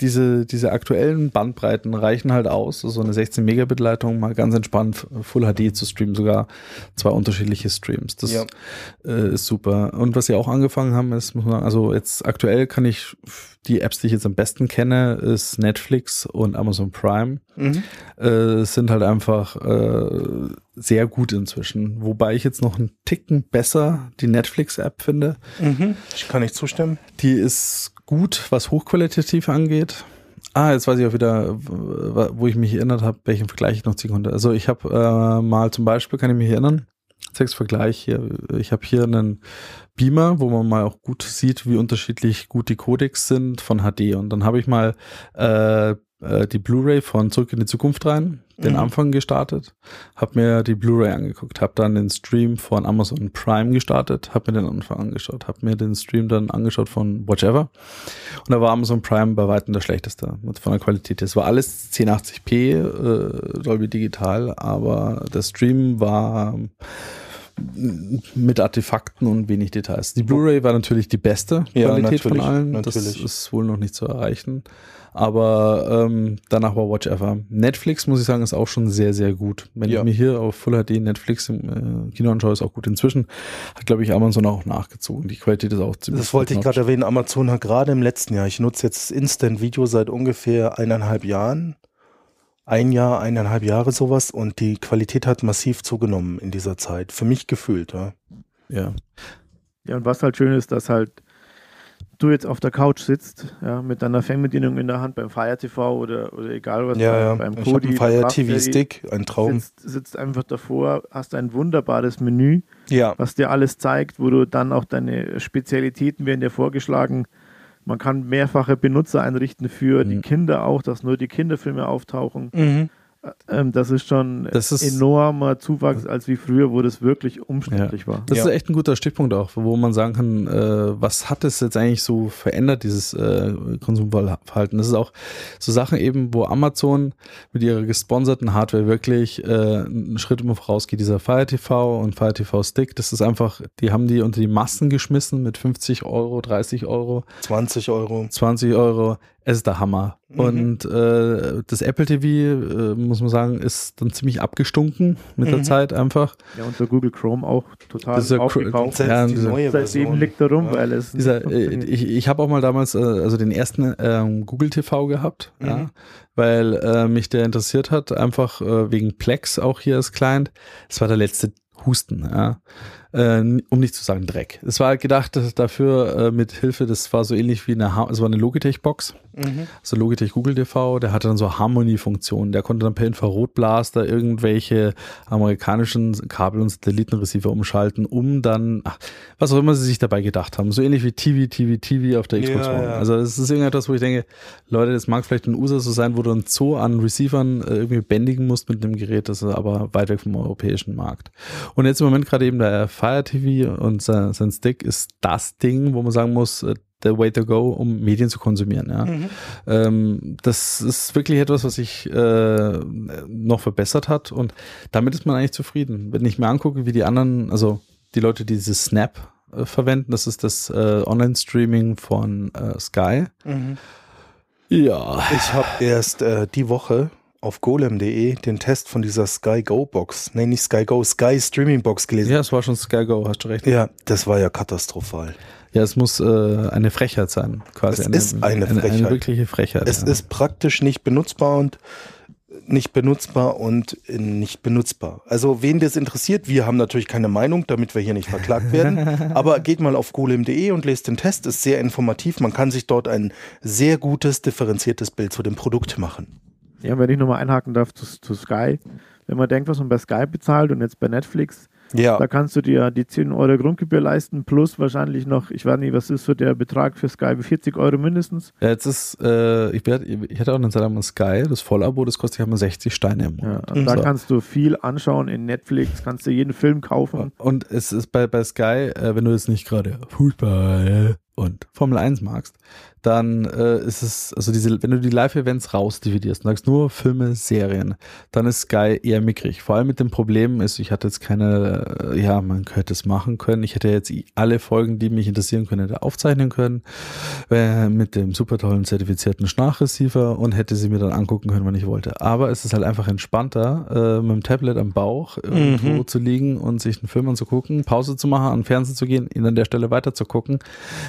diese, diese aktuellen Bandbreiten reichen halt aus, so eine 16 Megabit Leitung mal ganz entspannt Full HD zu streamen, sogar zwei unterschiedliche Streams. Das Ja. äh, ist super. Und was sie auch angefangen haben, ist, muss man sagen, also jetzt aktuell kann ich die Apps, die ich jetzt am besten kenne, ist Netflix und Amazon Prime. Mhm. Äh, sind halt einfach äh, sehr gut inzwischen. Wobei ich jetzt noch einen Ticken besser die Netflix-App finde. Mhm. Ich kann nicht zustimmen. Die ist gut, was hochqualitativ angeht. Ah, jetzt weiß ich auch wieder, wo ich mich erinnert habe, welchen Vergleich ich noch ziehen konnte. Also ich habe äh, mal zum Beispiel, kann ich mich erinnern, sechs Vergleich hier. Ich habe hier einen Beamer, wo man mal auch gut sieht, wie unterschiedlich gut die Codecs sind von HD. Und dann habe ich mal äh, äh, die Blu-ray von Zurück in die Zukunft rein, den Mhm. Anfang gestartet, habe mir die Blu-ray angeguckt, habe dann den Stream von Amazon Prime gestartet, habe mir den Anfang angeschaut, habe mir den Stream dann angeschaut von Watch Ever und da war Amazon Prime bei weitem der schlechteste von der Qualität. Es war alles 1080p, äh, Dolby Digital, aber der Stream war mit Artefakten und wenig Details. Die Blu-ray war natürlich die beste Ja, Qualität von natürlich, allen. Das natürlich. ist wohl noch nicht zu erreichen. Aber ähm, danach war Watch Ever. Netflix, muss ich sagen, ist auch schon sehr, sehr gut. Wenn Ja. ich mir hier auf Full HD Netflix im äh, Kino anschaue, ist auch gut. Inzwischen hat, glaube ich, Amazon auch nachgezogen. Die Qualität ist auch ziemlich Das wollte ich gerade erwähnen. Amazon hat gerade im letzten Jahr, ich nutze jetzt Instant Video seit ungefähr eineinhalb Jahren. Ein Jahr, eineinhalb Jahre sowas und die Qualität hat massiv zugenommen in dieser Zeit. Für mich gefühlt, ja. Ja. Ja, und was halt schön ist, dass halt du jetzt auf der Couch sitzt, ja, mit deiner Fernbedienung in der Hand beim Fire TV oder, oder egal was, Ja, beim- ja. beim Kodi, einen Fire TV Stick, ein Traum. Sitzt, sitzt einfach davor, hast ein wunderbares Menü, Ja, was dir alles zeigt, wo du dann auch deine Spezialitäten werden dir vorgeschlagen. Man kann mehrfache Benutzer einrichten für die Mhm. Kinder auch, dass nur die Kinderfilme auftauchen. mhm. Ähm, das ist schon Das ist- enormer Zuwachs als wie früher, wo das wirklich umständlich war. Das Ja. ist echt ein guter Stichpunkt auch, wo man sagen kann, äh, was hat es jetzt eigentlich so verändert, dieses äh, Konsumverhalten. Das ist auch so Sachen eben, wo Amazon mit ihrer gesponserten Hardware wirklich äh, einen Schritt immer vorausgeht. Dieser Fire TV und Fire TV Stick, das ist einfach, die haben die unter die Massen geschmissen mit 50 Euro, 30 Euro. 20 Euro. 20 Euro. Es ist der Hammer. Mhm. Und äh, das Apple TV, äh, muss man sagen, ist dann ziemlich abgestunken mit der Mhm. Zeit einfach. Ja, und der Google Chrome auch total Das ist ja aufgekauft. cr- Ja, diese- Seitdem liegt er rum, Ja. weil es Dieser, nicht äh, ich ich habe auch mal damals äh, also den ersten ähm, Google TV gehabt, Mhm. ja, weil äh, mich der interessiert hat, einfach äh, wegen Plex auch hier als Client. Es war der letzte Husten, ja. Äh, um nicht zu sagen Dreck. Es war gedacht dass dafür äh, mit Hilfe, das war so ähnlich wie eine, Ha- es war eine Logitech-Box, Mhm. so Logitech Google TV, der hatte dann so Harmony-Funktionen. Der konnte dann per Infrarotblaster irgendwelche amerikanischen Kabel- und Satellitenreceiver umschalten, um dann, ach, was auch immer sie sich dabei gedacht haben. So ähnlich wie TV, TV, TV auf der Xbox One. ja. Also das ist irgendetwas, wo ich denke, Leute, das mag vielleicht ein USA so sein, wo du ein Zoo an Receivern äh, irgendwie bändigen musst mit dem Gerät, das ist aber weit weg vom europäischen Markt. Und jetzt im Moment gerade eben der Fire TV und sein, sein Stick ist das Ding, wo man sagen muss, der way to go, um Medien zu konsumieren. Ja. Mhm. Ähm, das ist wirklich etwas, was sich äh, noch verbessert hat und damit ist man eigentlich zufrieden. Wenn ich mir angucke, wie die anderen, also die Leute, die dieses Snap äh, verwenden, das ist das äh, Online-Streaming von äh, Sky. Mhm. Ja. Ich habe erst äh, die Woche auf golem.de den Test von dieser Sky Go Box, nee, nicht Sky Go, Sky Streaming Box gelesen. Ja, es war schon Sky Go, hast du recht. Ja, das war ja katastrophal. Ja, es muss äh, eine Frechheit sein, quasi. Es ist eine Eine, Frechheit. wirkliche Frechheit. Es ja. ist praktisch nicht benutzbar und nicht benutzbar und äh, nicht benutzbar. Also wen das interessiert, wir haben natürlich keine Meinung, damit wir hier nicht verklagt werden. [LAUGHS] aber geht mal auf golem.de und lest den Test, ist sehr informativ. Man kann sich dort ein sehr gutes, differenziertes Bild zu dem Produkt machen. Ja, wenn ich nochmal einhaken darf zu, zu Sky. wenn man denkt, was man bei Skype bezahlt und jetzt bei Netflix, Ja. da kannst du dir die 10 Euro Grundgebühr leisten, plus wahrscheinlich noch, ich weiß nicht, was ist so der Betrag für Skype, 40 Euro mindestens. Ja, jetzt ist, äh, ich, werd, ich hatte auch eine Zeit lang Sky, das Vollabo, das kostet ja mal 60 Steine im Ja, Monat. also da So. kannst du viel anschauen in Netflix, kannst du jeden Film kaufen. Und es ist bei, bei Sky, äh, wenn du jetzt nicht gerade Fußball und Formel 1 magst, dann äh, ist es, also diese, wenn du die Live-Events rausdividierst und sagst nur Filme, Serien, dann ist Sky eher mickrig. Vor allem mit dem Problem ist, ich hatte jetzt keine, äh, ja, man könnte es machen können. Ich hätte jetzt alle Folgen, die mich interessieren können, hätte aufzeichnen können, äh, mit dem super tollen zertifizierten Schnachreceiver und hätte sie mir dann angucken können, wann ich wollte. Aber es ist halt einfach entspannter, äh, mit dem Tablet am Bauch irgendwo Mhm. zu liegen und sich einen Film anzugucken, Pause zu machen, an den Fernseher zu gehen, ihn an der Stelle weiter zu gucken.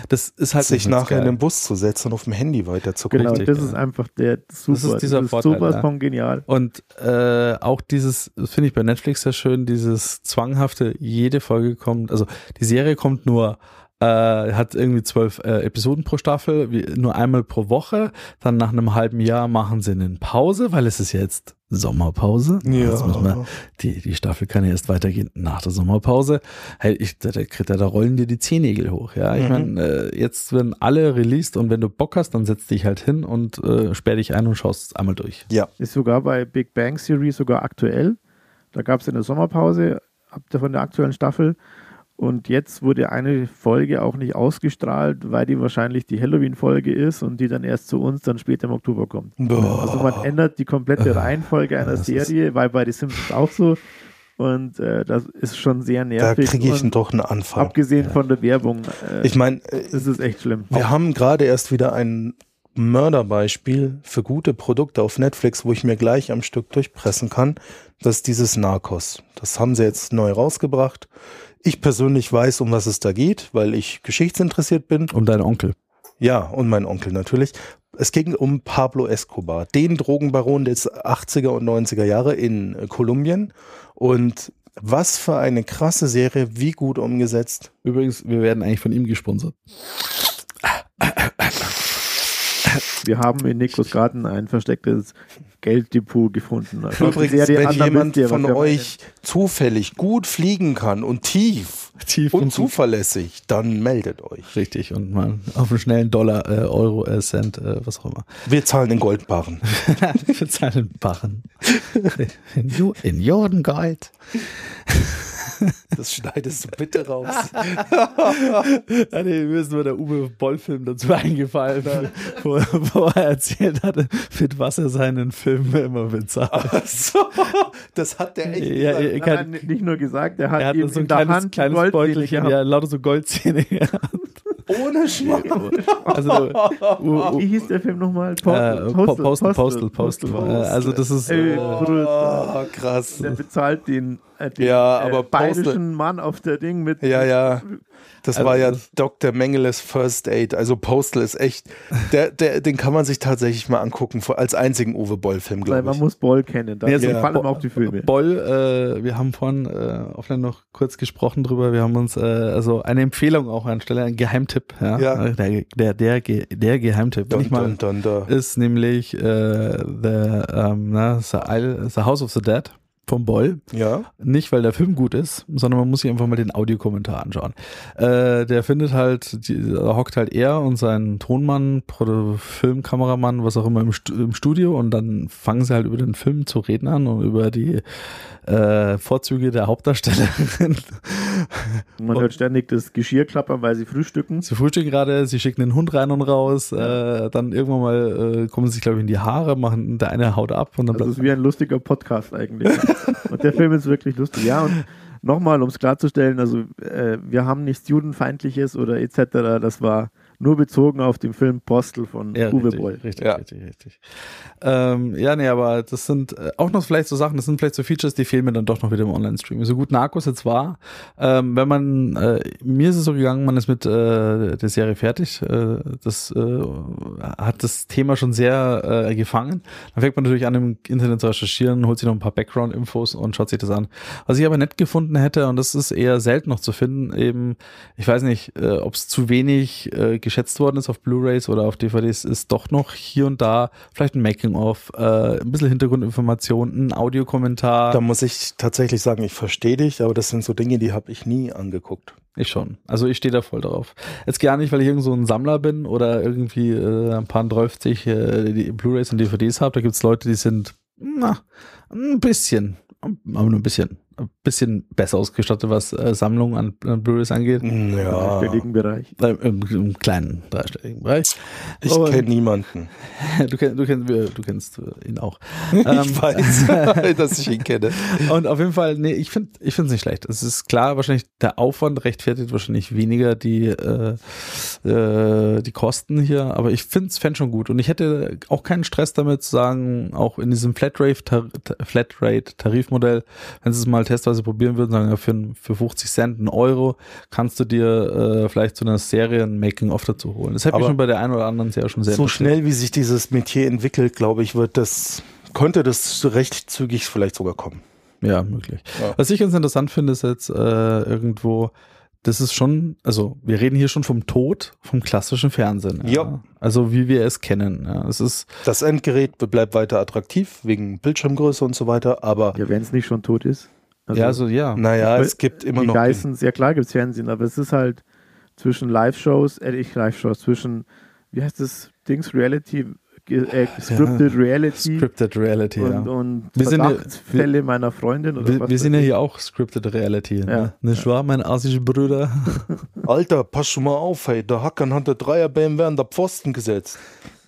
Das ist halt sich nachher in Sky. den Bus zu setzen und auf dem Handy weiter zu Genau, das ja. ist einfach der super, ist dieser das ist Vorteil, sowas ja. genial. Und äh, auch dieses, das finde ich bei Netflix sehr schön, dieses zwanghafte, jede Folge kommt, also die Serie kommt nur, äh, hat irgendwie zwölf äh, Episoden pro Staffel, wie, nur einmal pro Woche. Dann nach einem halben Jahr machen sie eine Pause, weil es ist jetzt Sommerpause. Ja. Jetzt müssen wir, die, die Staffel kann ja erst weitergehen nach der Sommerpause. Hey, ich, da, da, da, rollen dir die Zehennägel hoch. Ja, ich Mhm. meine, äh, jetzt werden alle released und wenn du Bock hast, dann setz dich halt hin und äh, sperr dich ein und schaust es einmal durch. Ja. Ist sogar bei Big Bang Theory sogar aktuell. Da gab es eine Sommerpause ab der, von der aktuellen Staffel. Und jetzt wurde eine Folge auch nicht ausgestrahlt, weil die wahrscheinlich die Halloween-Folge ist und die dann erst zu uns dann später im Oktober kommt. Boah. Also man ändert die komplette Reihenfolge einer das Serie, weil bei The Simpsons auch so. Und äh, das ist schon sehr Da nervig. kriege ich doch einen Anfall. abgesehen von der Werbung, äh, Ich meine, das ist echt schlimm. wir haben gerade erst wieder ein Mörderbeispiel für gute Produkte auf Netflix, wo ich mir gleich am Stück durchpressen kann. Das ist dieses Narcos. Das haben sie jetzt neu rausgebracht. Ich persönlich weiß, um was es da geht, weil ich geschichtsinteressiert bin. Um deinen Onkel. Ja, und mein Onkel natürlich. Es ging um Pablo Escobar, den Drogenbaron des 80er und 90er Jahre in äh, Kolumbien. Und was für eine krasse Serie, wie gut umgesetzt. Übrigens, wir werden eigentlich von ihm gesponsert. Wir haben in Nikos Garten ein verstecktes Gelddepot gefunden. Also Übrigens, wenn jemand ihr, von wir euch zufällig gut fliegen kann und tief Tief und und zuverlässig, dann meldet euch. Richtig, und mal auf einen schnellen Dollar, äh, Euro, äh, Cent, äh, was auch immer. Wir zahlen in Goldbarren. [LAUGHS] Für seinen Barren. In, in Jordengold. Das schneidest du bitte raus. [LAUGHS] Ja, nee, mir ist nur der Uwe Boll-Film dazu eingefallen, wo, wo er erzählt hatte, mit was er seinen Film immer bezahlt. so, das hat der echt Ja, gesagt. kann, nein, nicht nur gesagt, er hat, er hat eben so ein kleines, Hand kleines Beutelchen, gehabt. ja, lauter so Goldzähne gehabt. Ohne Schmarrn. Also, u, [LAUGHS] u, Wie hieß der Film nochmal? äh, Po- Postal, Postal, Postal. Postal. Äh, Also, das ist, äh. Oh, krass. Der bezahlt den, äh, den Ja, äh, aber bayerischen Postal- Mann auf der Ding mit. Ja, ja. Das Also war ja Dr. Mengeles First Aid. Also Postal ist echt, [LAUGHS] der, der, den kann man sich tatsächlich mal angucken, vor- als einzigen Uwe Boll-Film, Weil glaube man ich. muss Boll kennen. Da Ja, so- gefallen Bo- ihm auch die Filme. Boll, äh, wir haben vorhin äh, offline noch kurz gesprochen drüber. Wir haben uns äh, also eine Empfehlung auch anstelle, ein Geheimtipp. Ja, Ja. Der, der, der, der Geheimtipp. Dun, dun, dun, dun. ist nämlich äh, the, ähm, na, the, Isle, the House of the Dead vom Boll. Ja. Nicht, weil der Film gut ist, sondern man muss sich einfach mal den Audiokommentar anschauen. Äh, der findet halt, die, da hockt halt er und sein Tonmann, Filmkameramann, was auch immer im, im Studio und dann fangen sie halt über den Film zu reden an und über die äh, Vorzüge der Hauptdarstellerin. Man hört ständig das Geschirr klappern, weil sie frühstücken. Sie frühstücken gerade, sie schicken den Hund rein und raus, äh, dann irgendwann mal äh, kommen sie sich, glaube ich, in die Haare, machen, der eine haut ab und dann bleibt ist wie ein lustiger Podcast eigentlich. [LAUGHS] und der Film ist wirklich lustig. Ja, und nochmal, um es klarzustellen, also äh, wir haben nichts Judenfeindliches oder etc. Das war nur bezogen auf den Film Postel von Ja, Uwe richtig, Boll. Richtig, Ja. richtig, richtig. Ähm, ja, nee, aber das sind äh, auch noch vielleicht so Sachen, das sind vielleicht so Features, die fehlen mir dann doch noch wieder im Online-Stream. So gut Narcos jetzt war, ähm, wenn man, äh, mir ist es so gegangen, man ist mit äh, der Serie fertig, äh, das äh, hat das Thema schon sehr äh, gefangen. Dann fängt man natürlich an, im Internet zu recherchieren, holt sich noch ein paar Background-Infos und schaut sich das an. Was ich aber nett gefunden hätte, und das ist eher selten noch zu finden, eben, ich weiß nicht, äh, ob es zu wenig äh, geschätzt worden ist auf Blu-rays oder auf DVDs, ist doch noch hier und da vielleicht ein Making-of, äh, ein bisschen Hintergrundinformation, ein Audiokommentar. Da muss ich tatsächlich sagen, ich verstehe dich, aber das sind so Dinge, die habe ich nie angeguckt. Ich schon. Also ich stehe da voll drauf. Jetzt gar nicht, weil ich irgend so ein Sammler bin oder irgendwie äh, ein paar 30 äh, die Blu-rays und DVDs habe. Da gibt es Leute, die sind na, ein bisschen, aber nur ein bisschen ein bisschen besser ausgestattet, was äh, Sammlungen an, an Blu-rays angeht. Ja, dreistelligen Bereich. Äh, Im, Im kleinen dreistelligen Bereich. ich kenne niemanden. [LAUGHS] Du, kenn, du, kennst, du kennst äh, ihn auch. [LAUGHS] ich Ähm, weiß, [LAUGHS] dass ich ihn kenne. Und auf jeden Fall, nee, ich finde ich finde es nicht schlecht. Es ist klar, wahrscheinlich der Aufwand rechtfertigt wahrscheinlich weniger die, äh, äh, die Kosten hier, aber ich finde es schon gut. Und ich hätte auch keinen Stress damit zu sagen, auch in diesem Flatrate- Flatrate-Tarifmodell, wenn sie es mal testweise probieren würden, sagen ja, für, für 50 Cent, einen Euro, kannst du dir äh, vielleicht so eine Serie ein Making-of dazu holen. Das hätte mich Aber schon bei der einen oder anderen Serie schon sehr So schnell, wie sich dieses Metier entwickelt, glaube ich, wird das, könnte das recht zügig vielleicht sogar kommen. Ja, möglich. Ja. Was ich ganz interessant finde, ist jetzt äh, irgendwo, das ist schon, also wir reden hier schon vom Tod vom klassischen Fernsehen. Ja. Also wie wir es kennen. Ja. Es ist, Das Endgerät bleibt weiter attraktiv wegen Bildschirmgröße und so weiter, aber Ja, wenn es nicht schon tot ist. Ja, also ja. naja, es gibt immer die noch. Geissens, ja klar gibt es Fernsehen, aber es ist halt zwischen Live-Shows, äh, nicht Live-Shows, zwischen, wie heißt das, Dings, Reality, äh, Scripted Reality Scripted Reality, und, ja. und Wir sind ja- Verdachtsfälle meiner Freundin oder Wir, was wir sind ja ich. hier auch Scripted Reality. Ja. Ne? Nicht wahr, mein assische Brüder? [LAUGHS] Alter, pass schon mal auf, hey, der Hackern hat der Dreier BMW an der Pfosten gesetzt.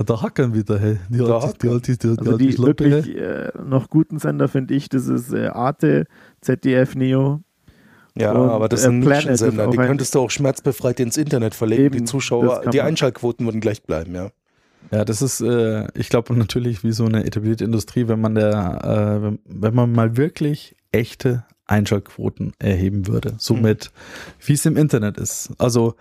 Da hacken wieder, hey. Die Da alte, die alte, die alte, Also die hey. wirklich äh, noch guten Sender finde ich, das ist äh, Arte, ZDF Neo. Ja, Und, aber das äh, sind Nischensender. Die könntest du auch schmerzbefreit ins Internet verlegen. Eben, die Zuschauer, die. Einschaltquoten würden gleich bleiben, ja. Ja, das ist, äh, ich glaube natürlich wie so eine etablierte Industrie, wenn man der, äh, wenn, wenn man mal wirklich echte Einschaltquoten erheben würde. Somit, wie es im Internet ist. Also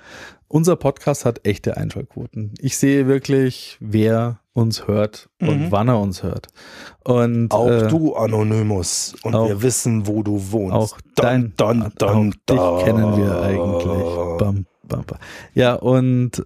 unser Podcast hat echte Einschaltquoten. Ich sehe wirklich, wer uns hört und Mhm. wann er uns hört. Und Auch äh, du, Anonymous. Und auch- wir wissen, wo du wohnst. auch dein, dann, dann, auch dich kennen wir eigentlich. Bam, bam, bam. Ja, und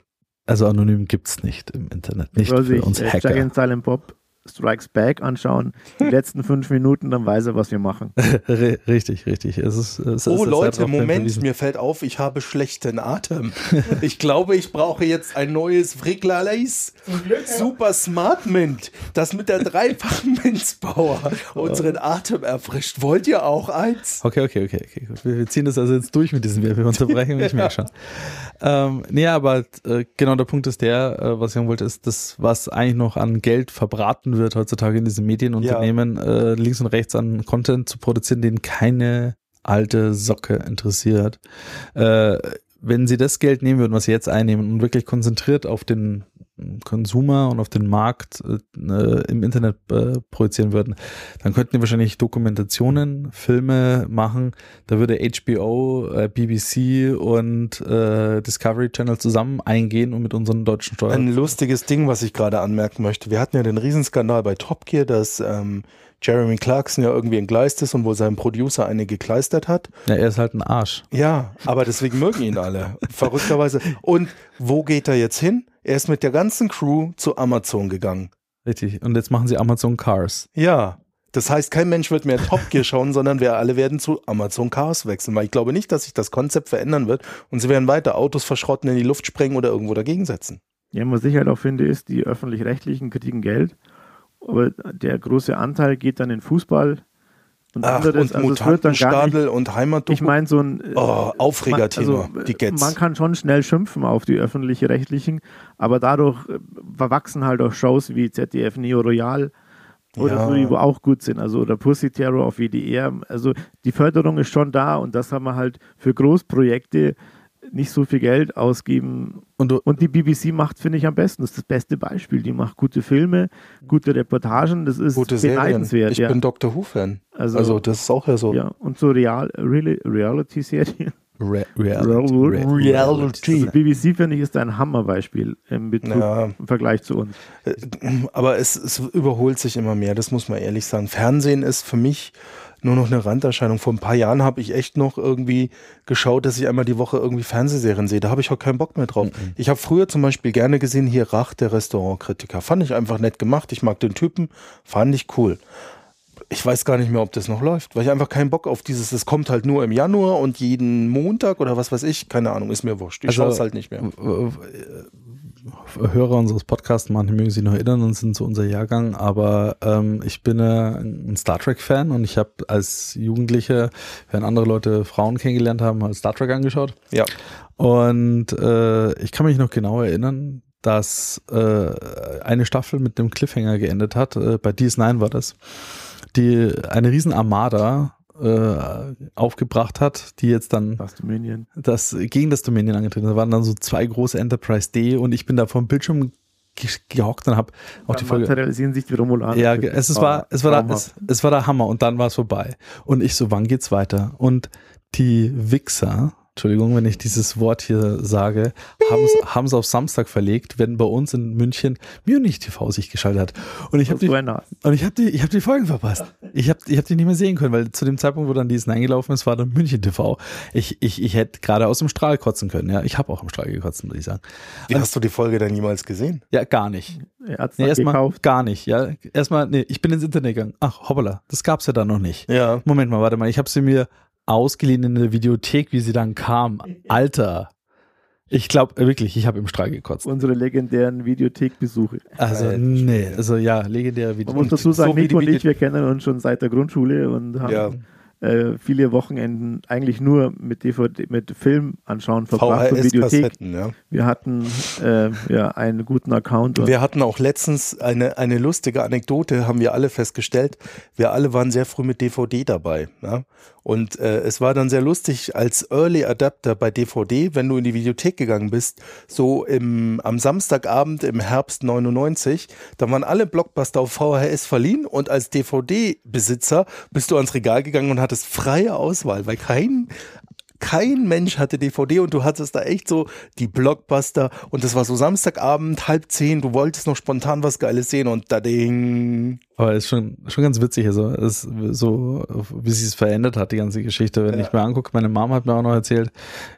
also anonym gibt's nicht im Internet, nicht Soll für sich uns Hacker. Silent Bob Strikes Back anschauen, die [LAUGHS] letzten fünf Minuten, dann weiß er, was wir machen. [LAUGHS] Richtig, richtig. Es ist, es Oh ist Leute, Moment, mir fällt auf, ich habe schlechten Atem. [LAUGHS] Ich glaube, ich brauche jetzt ein neues Fricklerleis Super Smart Mint, das mit der dreifachen Minzbauer unseren Atem erfrischt. Wollt ihr auch eins? Okay, okay, okay, okay. Wir, wir ziehen das also jetzt durch mit diesen Werbeunterbrechungen, ich merke schon. Ähm, nee, aber äh, genau der Punkt ist der, äh, was ich sagen wollte, ist das, was eigentlich noch an Geld verbraten wird heutzutage in diesen Medienunternehmen, äh, links und rechts an Content zu produzieren, den keine alte Socke interessiert. Äh, wenn sie das Geld nehmen würden, was sie jetzt einnehmen und wirklich konzentriert auf den Konsumer und auf den Markt äh, im Internet äh, projizieren würden, dann könnten die wahrscheinlich Dokumentationen, Filme machen. Da würde HBO, äh, BBC und äh, Discovery Channel zusammen eingehen und mit unseren deutschen Steuern. Ein lustiges Ding, was ich gerade anmerken möchte. Wir hatten ja den Riesenskandal bei Top Gear, dass ähm, Jeremy Clarkson ja irgendwie entgleist ist und wohl sein Producer eine gekleistert hat. Ja, er ist halt ein Arsch. Ja, aber deswegen mögen ihn alle. [LAUGHS] Verrückterweise. Und wo geht er jetzt hin? Er ist mit der ganzen Crew zu Amazon gegangen. Richtig. Und jetzt machen sie Amazon Cars. Ja. Das heißt, kein Mensch wird mehr Top Gear schauen, [LAUGHS] sondern wir alle werden zu Amazon Cars wechseln, weil ich glaube nicht, dass sich das Konzept verändern wird und sie werden weiter Autos verschrotten, in die Luft sprengen oder irgendwo dagegen setzen. Ja, was ich halt auch finde, ist, die öffentlich-rechtlichen kriegen Geld, aber der große Anteil geht dann in Fußball und Ach, und Also nicht, Mutantenstadel und Heimatdoku. ich meine, so ein äh, oh, Aufregerthema, man- die Gets. Man kann schon schnell schimpfen auf die öffentlich-rechtlichen, aber dadurch äh, verwachsen halt auch Shows wie ZDF Neo Royal oder Ja. so, die auch gut sind. Also oder Pussy Terror auf WDR. Also die Förderung ist schon da und das haben wir halt für Großprojekte nicht so viel Geld ausgeben. Und Und die BBC macht, finde ich, am besten. Das ist das beste Beispiel. Die macht gute Filme, gute Reportagen. Das ist Gute beneidenswert. Ich ja. bin Doctor Who-Fan. also, Also, das ist auch ja so. ja, und so Real, Real, Reality-Serien. Re Reality. Reality. Reality. Also BBC, finde ich, ist ein Hammerbeispiel im, Bezug, Ja. im Vergleich zu uns. Äh, Aber es, es überholt sich immer mehr, das muss man ehrlich sagen. Fernsehen ist für mich nur noch eine Randerscheinung. Vor ein paar Jahren habe ich echt noch irgendwie geschaut, dass ich einmal die Woche irgendwie Fernsehserien sehe. Da habe ich auch keinen Bock mehr drauf. Mhm. Ich habe früher zum Beispiel gerne gesehen, hier Rach, der Restaurantkritiker. Fand ich einfach nett gemacht. Ich mag den Typen. Fand ich cool. Ich weiß gar nicht mehr, ob das noch läuft, weil ich einfach keinen Bock auf dieses, es kommt halt nur im Januar und jeden Montag oder was weiß ich, keine Ahnung, ist mir wurscht. Ich Also, schaue es halt nicht mehr. Hörer unseres Podcasts, manche mögen sich noch erinnern und sind so unser Jahrgang, aber ähm, ich bin äh, ein Star Trek-Fan und ich habe als Jugendliche, während andere Leute Frauen kennengelernt haben, mal Star Trek angeschaut. Ja. Und äh, ich kann mich noch genau erinnern, dass äh, eine Staffel mit einem Cliffhanger geendet hat. Äh, bei DS9 war das. Die eine riesen Armada äh, aufgebracht hat, die jetzt dann Was Dominion. das gegen das Dominion angetreten. Da waren dann so zwei große Enterprise D und ich bin da vom Bildschirm ge- gehockt und habe auch die Folge. materialisieren sich die Romulaner. Ja, es, es war, es war, da, es, es war der Hammer und dann war es vorbei. Und ich so, wann geht's weiter? Und die Wichser, Entschuldigung, wenn ich dieses Wort hier sage, haben es auf Samstag verlegt, wenn bei uns in München Munich TV sich geschaltet hat. Und ich habe die, und ich habe die, ich habe die Folgen verpasst. Ich habe, ich habe die nicht mehr sehen können, weil zu dem Zeitpunkt, wo dann dieses eingelaufen ist, war dann München TV. Ich, ich, ich hätte gerade aus dem Strahl kotzen können. Ja, ich habe auch im Strahl gekotzt, muss ich sagen. Wie hast du die Folge denn jemals gesehen? Ja, gar nicht. Er hat's Nee, erstmal gekauft. gar nicht. Ja, erstmal, nee, ich bin ins Internet gegangen. Ach, hoppala, das gab's ja da noch nicht. Ja. Moment mal, warte mal, ich habe sie mir ausgeliehen in der Videothek, wie sie dann kam. Alter. Ich glaube wirklich, ich habe im Strahl gekotzt. Unsere legendären Videothekbesuche. Also, Alter nee, also ja, legendäre Man Video. muss dazu sagen, so Nico und ich, wir kennen uns schon seit der Grundschule und haben Ja. äh, viele Wochenenden eigentlich nur mit DVD, mit Film anschauen verbracht und Videothek. Ja. Wir hatten äh, ja einen guten Account und Wir hatten auch letztens eine, eine lustige Anekdote, haben wir alle festgestellt. Wir alle waren sehr früh mit DVD dabei. Ja? Und äh, es war dann sehr lustig als Early Adapter bei DVD, wenn du in die Videothek gegangen bist, so im, am Samstagabend im Herbst 99, dann waren alle Blockbuster auf VHS verliehen und als DVD-Besitzer bist du ans Regal gegangen und hattest freie Auswahl, weil kein kein Mensch hatte DVD und du hattest da echt so die Blockbuster und das war so Samstagabend, halb zehn, du wolltest noch spontan was Geiles sehen und da ding. Aber ist schon, schon ganz witzig, also es, so wie sich es verändert hat, die ganze Geschichte. Wenn Ja. ich mir angucke, meine Mama hat mir auch noch erzählt,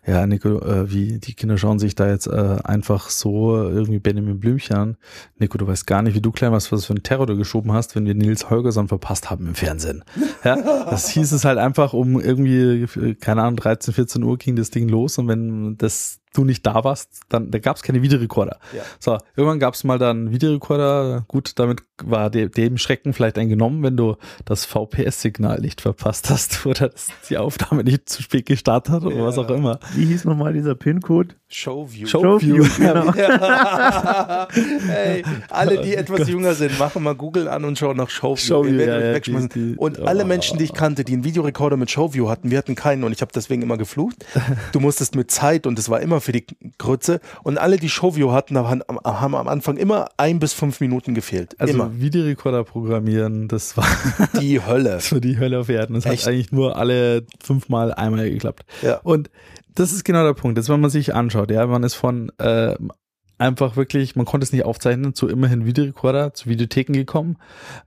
ja, Nico, äh, wie die Kinder schauen sich da jetzt äh, einfach so irgendwie Benjamin Blümchen an. Nico, du weißt gar nicht, wie du klein warst, was für einen Terror du geschoben hast, wenn wir Nils Holgersson verpasst haben im Fernsehen. Ja, das hieß es halt einfach um irgendwie, keine Ahnung, 13, 14 Uhr ging das Ding los und wenn das du nicht da warst, dann da gab es keine Videorekorder. Ja. So, irgendwann gab es mal dann Videorekorder. Gut, damit war de dem Schrecken vielleicht eingenommen, wenn du das VPS-Signal nicht verpasst hast [LAUGHS] oder dass die Aufnahme nicht zu spät gestartet hat oder Ja. was auch immer. wie hieß nochmal dieser PIN-Code? Showview. Showview, genau. [LAUGHS] Ja. hey, alle, die etwas jünger sind, machen mal Google an und schauen nach Showview. Showview, ja, die- die- und alle oh. Menschen, die ich kannte, die einen Videorekorder mit Showview hatten, wir hatten keinen und ich habe deswegen immer geflucht. [LAUGHS] Du musstest mit Zeit und es war immer für die Grütze. Und alle, die Showview hatten, haben, haben am Anfang immer ein bis fünf Minuten gefehlt. Also immer. Videorekorder programmieren, das war, [LAUGHS] Die Hölle. das war die Hölle auf Erden. Das Echt? hat eigentlich nur alle fünfmal einmal geklappt. Ja. Und das ist genau der Punkt. Jetzt, wenn man sich anschaut, ja, man ist von äh, einfach wirklich, man konnte es nicht aufzeichnen, zu immerhin Videorekorder, zu Videotheken gekommen,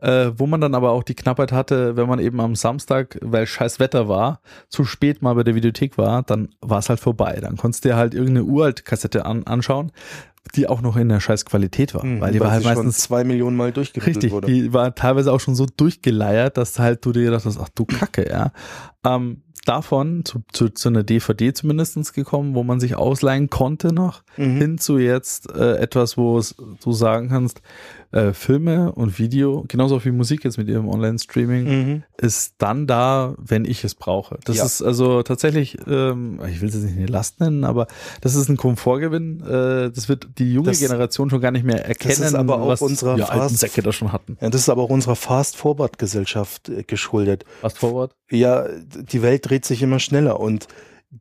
äh, wo man dann aber auch die Knappheit hatte, wenn man eben am Samstag, weil scheiß Wetter war, zu spät mal bei der Videothek war, dann war es halt vorbei. Dann konntest du dir halt irgendeine uralte Kassette an, anschauen, die auch noch in der scheiß Qualität war, Mhm, weil die war halt meistens zwei Millionen Mal durchgerüttelt Richtig, wurde. die war teilweise auch schon so durchgeleiert, dass halt du dir gedacht hast, ach du Kacke, ja. Ähm, davon zu, zu, zu einer DVD zumindestens gekommen, wo man sich ausleihen konnte noch, Mhm. hin zu jetzt äh, etwas, wo du sagen kannst, äh, Filme und Video, genauso wie Musik jetzt mit ihrem Online-Streaming, Mhm. ist dann da, wenn ich es brauche. Das Ja. ist also tatsächlich, ähm, ich will es jetzt nicht eine Last nennen, aber das ist ein Komfortgewinn. Äh, das wird die junge Das- Generation schon gar nicht mehr erkennen, ist aber auch was unserer die alten Säcke da schon hatten. Ja, das ist aber auch unserer Fast-Forward-Gesellschaft äh, geschuldet. Fast forward. Ja, die Welt dreht sich immer schneller und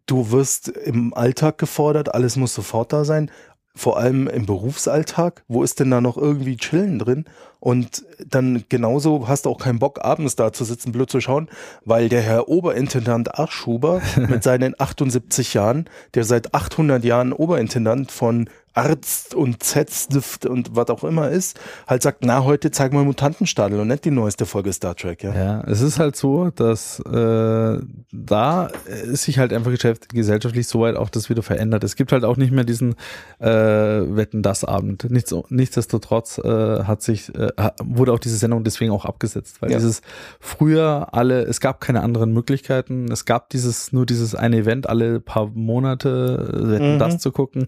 du wirst im Alltag gefordert, alles muss sofort da sein. Vor allem im Berufsalltag, wo ist denn da noch irgendwie Chillen drin? Und dann genauso hast du auch keinen Bock, abends da zu sitzen, blöd zu schauen, weil der Herr Oberintendant Arschuber [LAUGHS] mit seinen 78 Jahren, der seit 800 Jahren Oberintendant von Arzt und Zetstift und was auch immer ist, halt sagt, na, heute zeigen wir Mutantenstadel und nicht die neueste Folge Star Trek, ja. Ja, es ist halt so, dass äh, da ist sich halt einfach gesellschaftlich so weit auch das wieder verändert. Es gibt halt auch nicht mehr diesen äh, Wetten das Abend. Nichts, nichtsdestotrotz äh, hat sich äh, wurde auch diese Sendung deswegen auch abgesetzt, weil Ja. dieses früher alle, es gab keine anderen Möglichkeiten. Es gab dieses nur dieses eine Event alle paar Monate äh, Wetten Mhm. das zu gucken.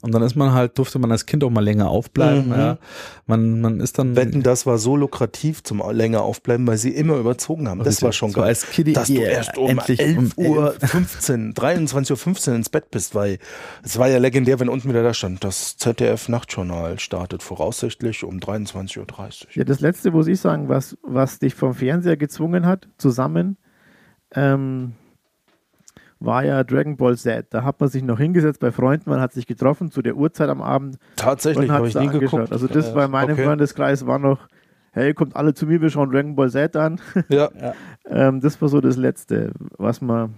Und dann ist man halt, durfte man als Kind auch mal länger aufbleiben. Mhm. Ja. Man, man ist dann. Wetten, das war so lukrativ zum länger aufbleiben, weil sie immer überzogen haben. Das war schon geil. als Kiddie, dass du yeah, erst um endlich 11 um Uhr 15, 23 [LAUGHS] Uhr 15 ins Bett bist, weil es war ja legendär, wenn unten wieder da stand, das ZDF-Nachtjournal startet voraussichtlich um 23.30 Uhr. Ja, das letzte muss ich sagen, was, was dich vom Fernseher gezwungen hat, zusammen, ähm, war ja Dragon Ball Z. Da hat man sich noch hingesetzt bei Freunden, man hat sich getroffen zu der Uhrzeit am Abend Tatsächlich, und hat habe es ich nie angeschaut. geguckt. Also das Äh, bei meinem okay. Freundeskreis war noch, hey, kommt alle zu mir, wir schauen Dragon Ball Z an. [LAUGHS] Ja, Ähm, das war so das Letzte, was, wir,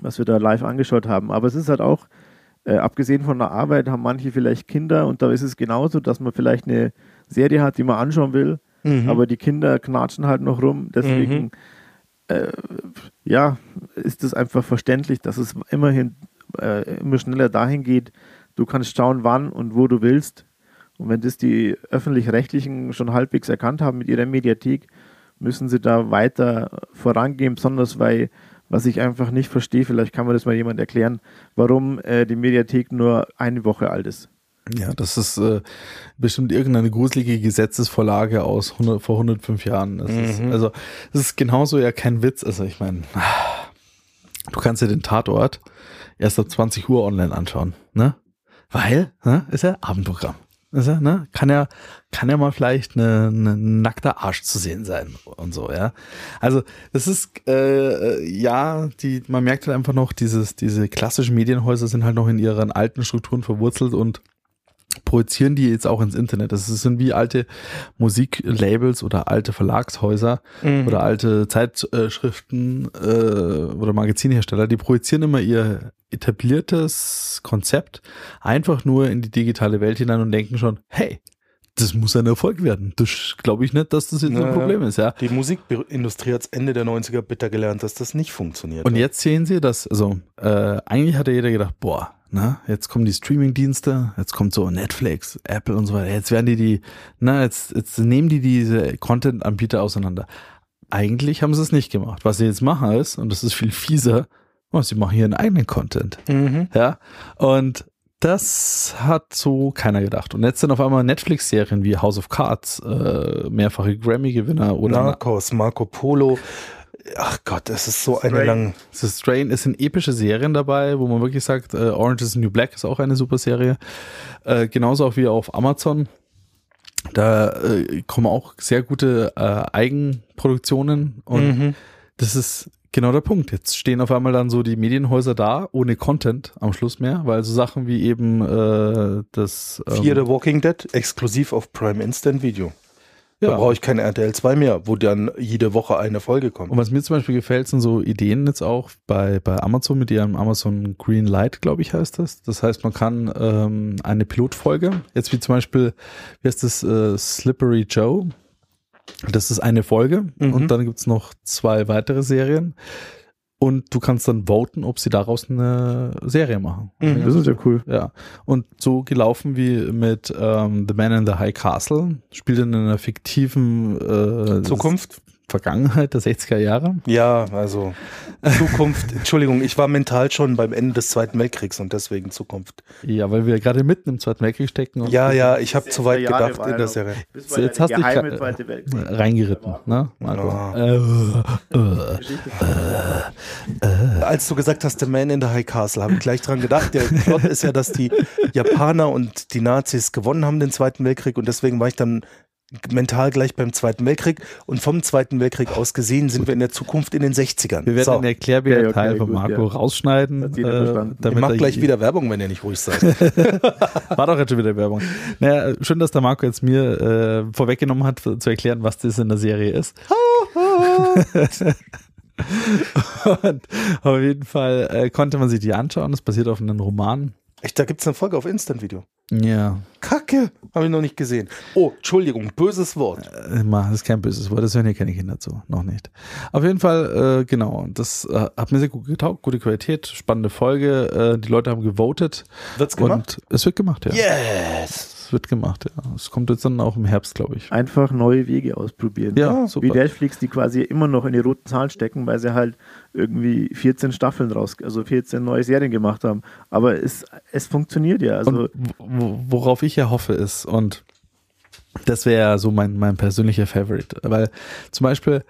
was wir da live angeschaut haben. Aber es ist halt auch, äh, abgesehen von der Arbeit, haben manche vielleicht Kinder und da ist es genauso, dass man vielleicht eine Serie hat, die man anschauen will, Mhm. aber die Kinder knatschen halt noch rum. Deswegen, Mhm. Äh, ja, ist es einfach verständlich, dass es immerhin äh, immer schneller dahin geht. Du kannst schauen, wann und wo du willst. Und wenn das die öffentlich-rechtlichen schon halbwegs erkannt haben mit ihrer Mediathek, müssen sie da weiter vorangehen, besonders weil, was ich einfach nicht verstehe, vielleicht kann mir das mal jemand erklären, warum äh, die Mediathek nur eine Woche alt ist. Ja, das ist äh, bestimmt irgendeine gruselige Gesetzesvorlage aus 100, vor 105 Jahren. Das ist, Mhm. also, das ist genauso ja kein Witz. Also, ich meine, du kannst ja den Tatort erst ab 20 Uhr online anschauen, ne? Weil, ne, ist ja Abendprogramm. Ist ja, ne? Kann ja, kann ja mal vielleicht eine, eine nackter Arsch zu sehen sein und so, ja. Also, das ist, äh, äh, ja, die, man merkt halt einfach noch, dieses, diese klassischen Medienhäuser sind halt noch in ihren alten Strukturen verwurzelt und projizieren die jetzt auch ins Internet. Das sind wie alte Musiklabels oder alte Verlagshäuser Mhm. oder alte Zeitschriften äh, oder Magazinhersteller, die projizieren immer ihr etabliertes Konzept einfach nur in die digitale Welt hinein und denken schon, hey, das muss ein Erfolg werden. Das glaube ich nicht, dass das jetzt Naja. ein Problem ist, ja. Die Musikindustrie hat Ende der 90er bitter gelernt, dass das nicht funktioniert. Und jetzt sehen sie, dass, also äh, eigentlich hat ja jeder gedacht, boah, na, jetzt kommen die Streaming-Dienste, jetzt kommt so Netflix, Apple und so weiter, jetzt werden die die, na, jetzt, jetzt nehmen die diese Content-Anbieter auseinander. Eigentlich haben sie es nicht gemacht. Was sie jetzt machen ist, und das ist viel fieser, oh, sie machen ihren eigenen Content. Mhm. Ja, und das hat so keiner gedacht. Und jetzt sind auf einmal Netflix-Serien wie House of Cards, äh, mehrfache Grammy-Gewinner oder Narcos, Marco Polo. Ach Gott, es ist so eine Stray. lange. The Strain, es sind epische Serien dabei, wo man wirklich sagt, äh, Orange is the New Black ist auch eine super Serie. Äh, genauso auch wie auf Amazon. Da äh, kommen auch sehr gute äh, Eigenproduktionen und Mhm. das ist genau der Punkt. Jetzt stehen auf einmal dann so die Medienhäuser da, ohne Content am Schluss mehr, weil so Sachen wie eben äh, das ähm, Fear the Walking Dead, exklusiv auf Prime Instant Video. Da ja. brauche ich kein RTL 2 mehr, wo dann jede Woche eine Folge kommt. Und was mir zum Beispiel gefällt, sind so Ideen jetzt auch bei, bei Amazon mit ihrem Amazon Green Light, glaube ich, heißt das. Das heißt, man kann ähm, eine Pilotfolge, jetzt wie zum Beispiel, wie heißt das, äh, Slippery Joe. Das ist eine Folge Mhm. und dann gibt's noch zwei weitere Serien. Und du kannst dann voten, ob sie daraus eine Serie machen. Mhm. Das ist ja cool. Ja, und so gelaufen wie mit ähm, The Man in the High Castle, spielt in einer fiktiven äh, Zukunft? Vergangenheit der 60er Jahre. Ja, also Zukunft. [LAUGHS] Entschuldigung, ich war mental schon beim Ende des Zweiten Weltkriegs und deswegen Zukunft. Ja, weil wir gerade mitten im Zweiten Weltkrieg stecken und Ja, ja, ich habe zu weit Jahre gedacht in der Serie. Das So, jetzt hast du dich Weltkrieg. reingeritten, ne, Marco? Ja. Äh, äh, Als du gesagt hast, The Man in the High Castle, habe ich gleich dran gedacht. Der Plot ist ja, dass die [LAUGHS] Japaner und die Nazis gewonnen haben den Zweiten Weltkrieg und deswegen war ich dann mental gleich beim Zweiten Weltkrieg und vom Zweiten Weltkrieg aus gesehen sind wir in der Zukunft in den 60ern. wir werden so, den Erklärbär Ja, okay, Teil von gut, Marco ja. rausschneiden. Äh, damit mach er- gleich wieder Werbung, wenn ihr nicht ruhig seid. [LAUGHS] War doch jetzt schon wieder Werbung. Naja, schön, dass der Marco jetzt mir äh, vorweggenommen hat, zu erklären, was das in der Serie ist. [LAUGHS] Und auf jeden Fall äh, konnte man sich die anschauen. Das basiert auf einem Roman. Echt, da gibt es eine Folge auf Instant-Video. Ja, Kacke, habe ich noch nicht gesehen. Oh, Entschuldigung, böses Wort. äh, das ist kein böses Wort, das hören hier keine Kinder zu, noch nicht. Auf jeden Fall, äh, genau, das äh, hat mir sehr gut getaugt, gute Qualität, spannende Folge, äh, die Leute haben gewotet Wird's gemacht? und es wird gemacht, ja. Yes! Wird gemacht, ja. Es kommt jetzt dann auch im Herbst, glaube ich. Einfach neue Wege ausprobieren. Ja, Wie super. Netflix, die quasi immer noch in die roten Zahlen stecken, weil sie halt irgendwie 14 Staffeln raus, also 14 neue Serien gemacht haben. Aber es, es funktioniert ja. Also und worauf ich ja hoffe ist, und das wäre so mein, mein persönlicher Favorite, weil zum Beispiel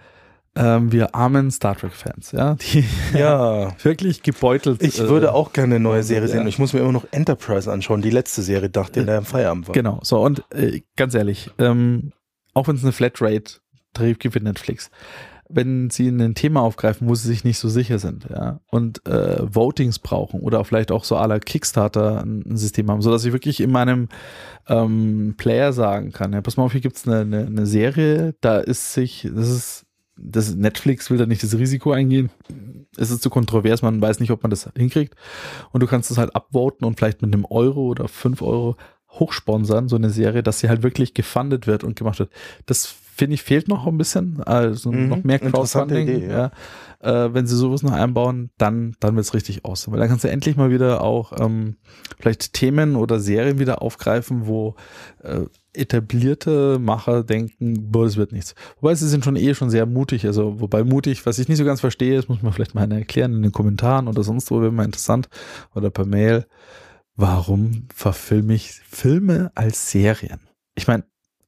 ähm, wir armen Star Trek-Fans, ja, die [LAUGHS] Ja. wirklich gebeutelt Ich äh, würde auch gerne eine neue Serie ja. sehen. Ich muss mir immer noch Enterprise anschauen, die letzte Serie, nachdem der im Feierabend war. Genau, so und äh, ganz ehrlich, ähm, auch wenn es eine Flatrate-Tarif gibt für Netflix, wenn sie ein Thema aufgreifen, wo sie sich nicht so sicher sind, ja, und äh, Votings brauchen oder vielleicht auch so aller Kickstarter ein, System haben, sodass ich wirklich in meinem ähm, Player sagen kann, ja, pass mal auf, hier gibt's eine, eine, eine Serie, da ist sich, das ist das Netflix will da nicht das Risiko eingehen. Es ist zu kontrovers, man weiß nicht, ob man das hinkriegt. Und du kannst es halt abvoten und vielleicht mit einem Euro oder fünf Euro hochsponsern, so eine Serie, dass sie halt wirklich gefundet wird und gemacht wird. Das finde ich fehlt noch ein bisschen, also Mhm, noch mehr Crowdfunding. Idee, ja. Äh, wenn sie sowas noch einbauen, dann, dann wird's richtig aus. Weil dann kannst du endlich mal wieder auch ähm, vielleicht Themen oder Serien wieder aufgreifen, wo äh, etablierte Macher denken, boah, das wird nichts. Wobei sie sind schon eh schon sehr mutig, also wobei mutig, was ich nicht so ganz verstehe, das muss man vielleicht mal erklären in den Kommentaren oder sonst wo, wäre mal interessant oder per Mail. Warum verfilme ich Filme als Serien? Ich meine,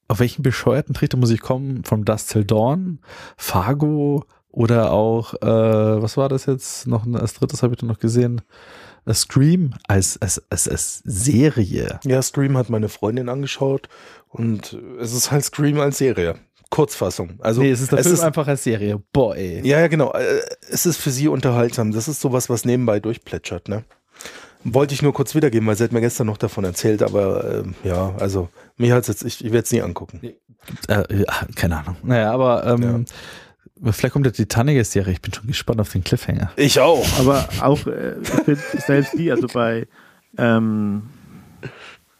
auf welchen bescheuerten Trichter muss ich kommen? From Dust Till Dawn, Fargo oder auch, äh, was war das jetzt? Noch ein- als drittes habe ich dann noch gesehen. A Scream als, als, als, als Serie. Ja, Scream hat meine Freundin angeschaut und es ist halt Scream als Serie. Kurzfassung. Also nee, es ist der es Film ist, einfach als Serie. Boah, ey. Ja, ja, genau. Äh, Es ist für sie unterhaltsam. Das ist sowas, was nebenbei durchplätschert, ne? Wollte ich nur kurz wiedergeben, weil sie hat mir gestern noch davon erzählt, aber ähm, ja, also mir hat's jetzt, ich, ich werde es nie angucken. Äh, ja, keine Ahnung. Naja, aber ähm, vielleicht kommt der Titanic-Serie. Ich bin schon gespannt auf den Cliffhanger. Ich auch. Aber auch, äh, ich selbst die, also bei ähm,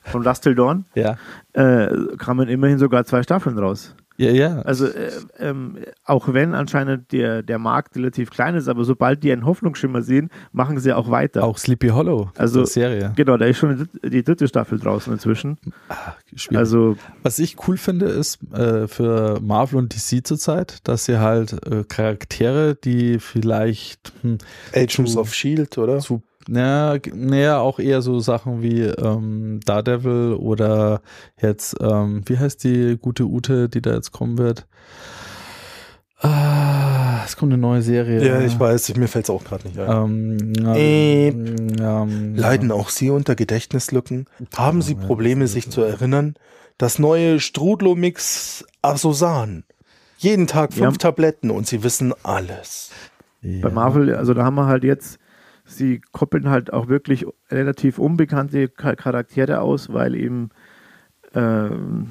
von Last Till Dawn, Ja. äh, kamen immerhin sogar zwei Staffeln raus. Ja, ja. Also äh, ähm, auch wenn anscheinend der, der Markt relativ klein ist, aber sobald die einen Hoffnungsschimmer sehen, machen sie auch weiter. Auch Sleepy Hollow. Also- die Serie. Genau, da ist schon die dritte- die dritte Staffel draußen inzwischen. Ah, schwierig. Also Was ich cool finde, ist äh, für Marvel und DC zurzeit, dass sie halt äh, Charaktere, die vielleicht hm, Agents Zu- of Shield, oder? zu, naja, naja, auch eher so Sachen wie ähm, Daredevil oder jetzt, ähm, wie heißt die gute Ute, die da jetzt kommen wird? Ah, es kommt eine neue Serie. Ja, ich weiß, mir fällt's auch gerade nicht ein. Ähm, Äh, ähm, Leiden auch Sie unter Gedächtnislücken? Haben Sie Probleme, sich zu erinnern? Das neue Strudlo-Mix Asosan. Jeden Tag fünf Ja. Tabletten und Sie wissen alles. ja. bei Marvel, also da haben wir halt jetzt, sie koppeln halt auch wirklich relativ unbekannte Cha- Charaktere aus, weil eben ähm,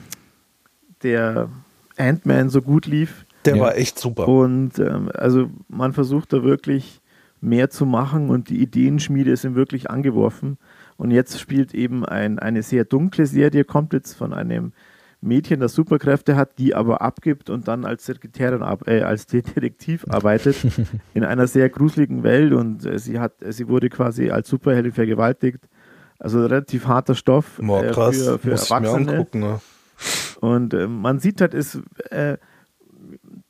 der Ant-Man so gut lief. Der Ja. war echt super. Und ähm, also man versucht da wirklich mehr zu machen und die Ideenschmiede sind wirklich angeworfen. Und jetzt spielt eben ein, eine sehr dunkle Serie, kommt jetzt von einem Mädchen, das Superkräfte hat, die aber abgibt und dann als Sekretärin, äh, als Detektiv arbeitet [LAUGHS] in einer sehr gruseligen Welt und äh, sie hat, äh, sie wurde quasi als Superheldin vergewaltigt. Also relativ harter Stoff Boah, äh, für, für Muss ich mir Erwachsene. angucken. Ne? Und äh, man sieht halt, es, äh,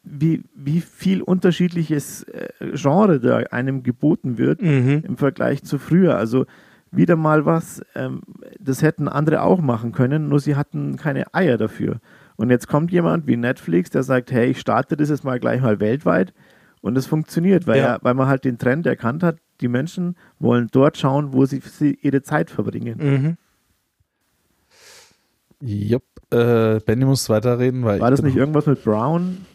wie, wie viel unterschiedliches äh, Genre da einem geboten wird Mhm. im Vergleich zu früher. Also wieder mal was, ähm, das hätten andere auch machen können, nur sie hatten keine Eier dafür. Und jetzt kommt jemand wie Netflix, der sagt, hey, ich starte das jetzt mal gleich mal weltweit und es funktioniert, weil, Ja. er, weil man halt den Trend erkannt hat, die Menschen wollen dort schauen, wo sie, sie ihre Zeit verbringen. Mhm. Jupp. Äh, Benny muss weiterreden, weil War das nicht irgendwas mit Brown?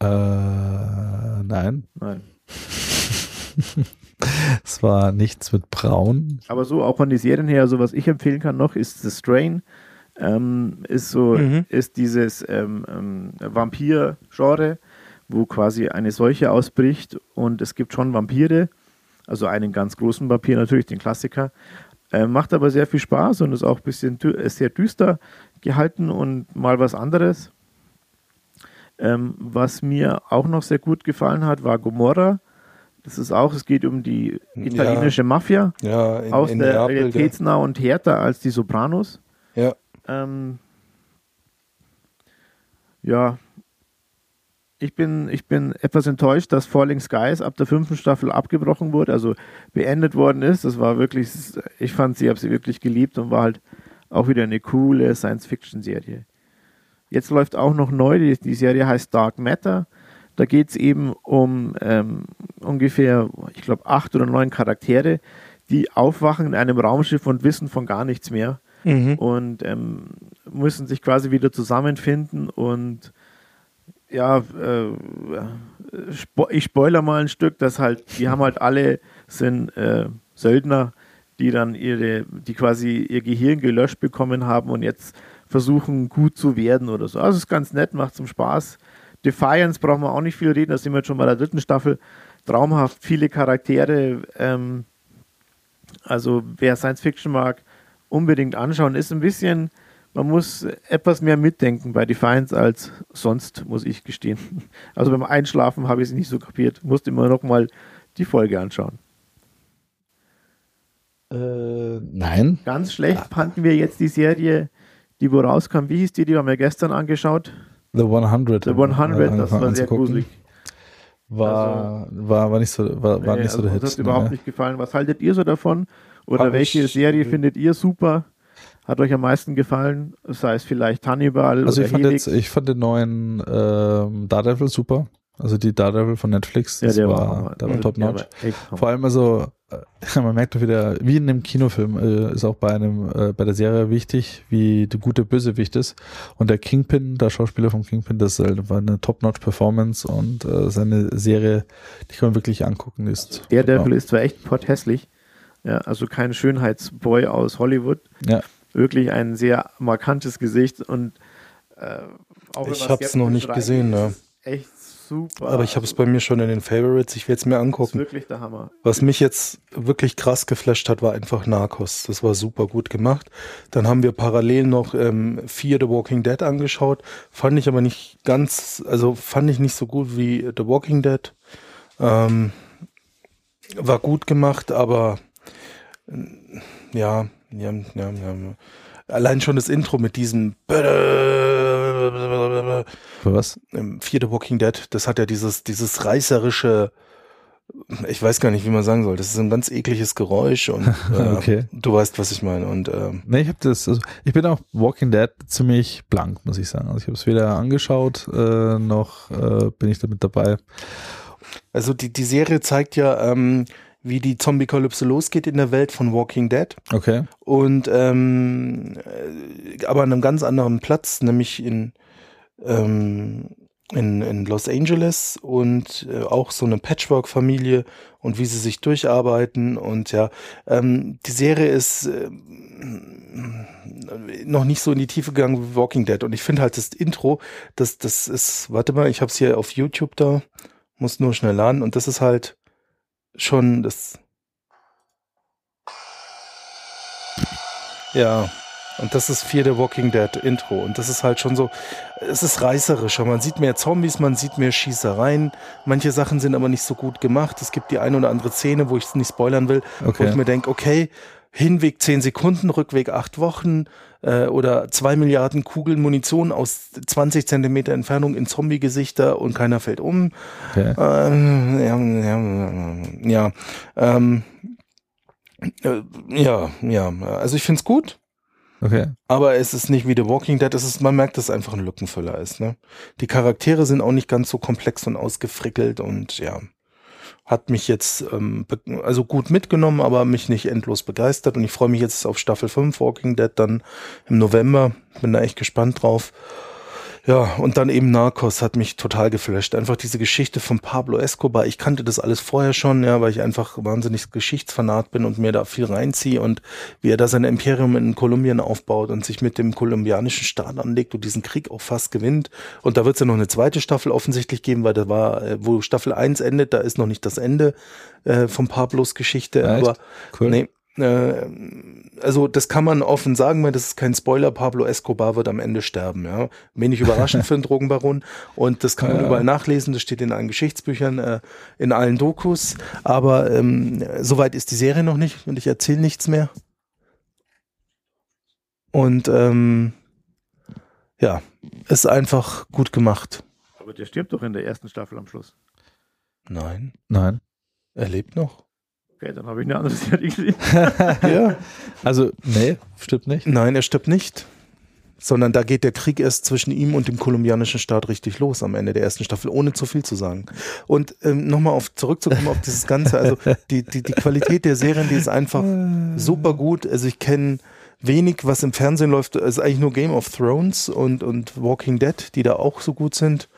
Äh, nein, Nein. [LAUGHS] es war nichts mit Braun. Aber so auch von den Serien her, so was ich empfehlen kann noch, ist The Strain. Ähm, ist so, Mhm. ist dieses ähm, ähm, Vampir-Genre, wo quasi eine Seuche ausbricht und es gibt schon Vampire, also einen ganz großen Vampir natürlich, den Klassiker. Äh, macht aber sehr viel Spaß und ist auch ein bisschen dü ist sehr düster gehalten und mal was anderes. Ähm, was mir auch noch sehr gut gefallen hat, war Gomorra. Das ist auch, es geht um die italienische Mafia Ja, in, aus in der Neapel, realitätsnah und härter als die Sopranos. Ja. Ähm, ja, ich bin, ich bin etwas enttäuscht, dass Falling Skies ab der fünften Staffel abgebrochen wurde, also beendet worden ist. Das war wirklich, ich fand sie, habe sie wirklich geliebt und war halt auch wieder eine coole Science-Fiction-Serie. Jetzt läuft auch noch neu, die, die Serie heißt Dark Matter. Da geht es eben um ähm, ungefähr, ich glaube, acht oder neun Charaktere, die aufwachen in einem Raumschiff und wissen von gar nichts mehr Mhm. und ähm, müssen sich quasi wieder zusammenfinden und ja, äh, spo ich spoiler mal ein Stück, dass halt, die haben halt alle, sind äh, Söldner, die dann ihre, die quasi ihr Gehirn gelöscht bekommen haben und jetzt versuchen gut zu werden oder so. Also ist ganz nett, macht zum Spaß. Defiance brauchen wir auch nicht viel reden, da sind wir jetzt schon bei der dritten Staffel. Traumhaft, viele Charaktere. Ähm, also wer Science Fiction mag, unbedingt anschauen. Ist ein bisschen, man muss etwas mehr mitdenken bei Defiance als sonst, muss ich gestehen. [LAUGHS] Also beim Einschlafen habe ich es nicht so kapiert. Musste immer noch mal die Folge anschauen. Äh, nein. Ganz schlecht fanden wir jetzt die Serie, die wo rauskam. Wie hieß die? Die haben wir gestern angeschaut. The 100. The 100, das war sehr gruselig. War, war, war nicht so, war, war Nee, nicht so also der uns Hit. hat überhaupt ne? nicht gefallen. Was haltet ihr so davon? Oder Hab welche Serie findet ihr super? Hat euch am meisten gefallen? Sei es vielleicht Hannibal Also oder ich fand Helix? jetzt, ich fand den neuen ähm, Daredevil super. Also die Daredevil von Netflix, das war, der war top der notch. war echt Hammer. Vor allem also, [LAUGHS] man merkt doch wieder, wie in einem Kinofilm, äh, ist auch bei einem, äh, bei der Serie wichtig, wie der gute Bösewicht ist. Und der Kingpin, der Schauspieler vom Kingpin, das ist halt, war eine Top-Notch-Performance und äh, seine Serie, die kann man wirklich angucken, ist. Der Devil ist zwar echt potthässlich, ja, also kein Schönheitsboy aus Hollywood, Ja, wirklich ein sehr markantes Gesicht und äh, Ich hab's skeptisch noch nicht gesehen, ne. es Echt super. Aber ich habe es bei mir schon in den Favorites. Ich werde es mir Das ist angucken. wirklich der Hammer. Was mich jetzt wirklich krass geflasht hat, war einfach Narcos. Das war super gut gemacht. Dann haben wir parallel noch ähm, Fear the Walking Dead angeschaut. Fand ich aber nicht ganz, also fand ich nicht so gut wie The Walking Dead. Ähm, war gut gemacht, aber ja, ja, ja, ja. Allein schon das Intro mit diesem für was? Fear the Walking Dead, das hat ja dieses, dieses reißerische, ich weiß gar nicht, wie man sagen soll. Das ist ein ganz ekliges Geräusch und [LAUGHS] äh, Okay. du weißt, was ich meine. Und ähm, Nee, ich habe das, also ich bin auch Walking Dead ziemlich blank, muss ich sagen. Also ich habe es weder angeschaut, äh, noch äh, bin ich damit dabei. also die, die Serie zeigt ja, ähm, wie die Zombie-Kalypse losgeht in der Welt von Walking Dead. Okay. Und ähm, äh, aber an einem ganz anderen Platz, nämlich in, ähm, in, in Los Angeles und äh, auch so eine Patchwork-Familie und wie sie sich durcharbeiten. Und ja, ähm, die Serie ist äh, noch nicht so in die Tiefe gegangen wie Walking Dead. Und ich finde halt das Intro, das, das ist, warte mal, ich habe es hier auf YouTube da, muss nur schnell laden und das ist halt schon das. Ja, und das ist Fear the Walking Dead Intro. Und das ist halt schon so, es ist reißerischer. Man sieht mehr Zombies, man sieht mehr Schießereien. Manche Sachen sind aber nicht so gut gemacht. Es gibt die eine oder andere Szene, wo ich es nicht spoilern will, wo Okay. ich mir denke, okay, Hinweg 10 Sekunden, Rückweg 8 Wochen äh, oder 2 Milliarden Kugeln Munition aus 20 Zentimeter Entfernung in Zombie-Gesichter und keiner fällt um. okay. Ähm, ja, ja, ja, ähm, äh, ja, ja, also ich find's gut, Okay. aber es ist nicht wie The Walking Dead, es ist, man merkt, dass es einfach ein Lückenfüller ist, ne? Die Charaktere sind auch nicht ganz so komplex und ausgefrickelt und ja, hat mich jetzt ähm, also gut mitgenommen, aber mich nicht endlos begeistert und ich freue mich jetzt auf Staffel 5 Walking Dead dann im November, bin da echt gespannt drauf. Ja, und dann eben Narcos hat mich total geflasht. Einfach diese Geschichte von Pablo Escobar. Ich kannte das alles vorher schon, ja, weil ich einfach wahnsinnig Geschichtsfanat bin und mir da viel reinziehe und wie er da sein Imperium in Kolumbien aufbaut und sich mit dem kolumbianischen Staat anlegt und diesen Krieg auch fast gewinnt. Und da wird es ja noch eine zweite Staffel offensichtlich geben, weil da war, äh, wo Staffel 1 endet, da ist noch nicht das Ende äh, von Pablos Geschichte. Echt? aber Cool. nee, also das kann man offen sagen, weil das ist kein Spoiler, Pablo Escobar wird am Ende sterben, ja. Wenig überraschend [LAUGHS] für einen Drogenbaron und das kann man Ja. überall nachlesen, das steht in allen Geschichtsbüchern, äh, in allen Dokus, aber ähm, soweit ist die Serie noch nicht und ich erzähle nichts mehr. Und ähm, ja, ist einfach gut gemacht. Aber der stirbt doch in der ersten Staffel am Schluss. Nein, Nein. er lebt noch. Okay, dann habe ich eine andere [LAUGHS] Serie gesehen. Ja. Also, nee, stimmt nicht. Nein, er stirbt nicht. Sondern da geht der Krieg erst zwischen ihm und dem kolumbianischen Staat richtig los am Ende der ersten Staffel, ohne zu viel zu sagen. Und ähm, nochmal auf zurückzukommen auf dieses Ganze, also die, die, die Qualität der Serien, die ist einfach super gut. Also ich kenne wenig, was im Fernsehen läuft. Es ist eigentlich nur Game of Thrones und, und Walking Dead, die da auch so gut sind.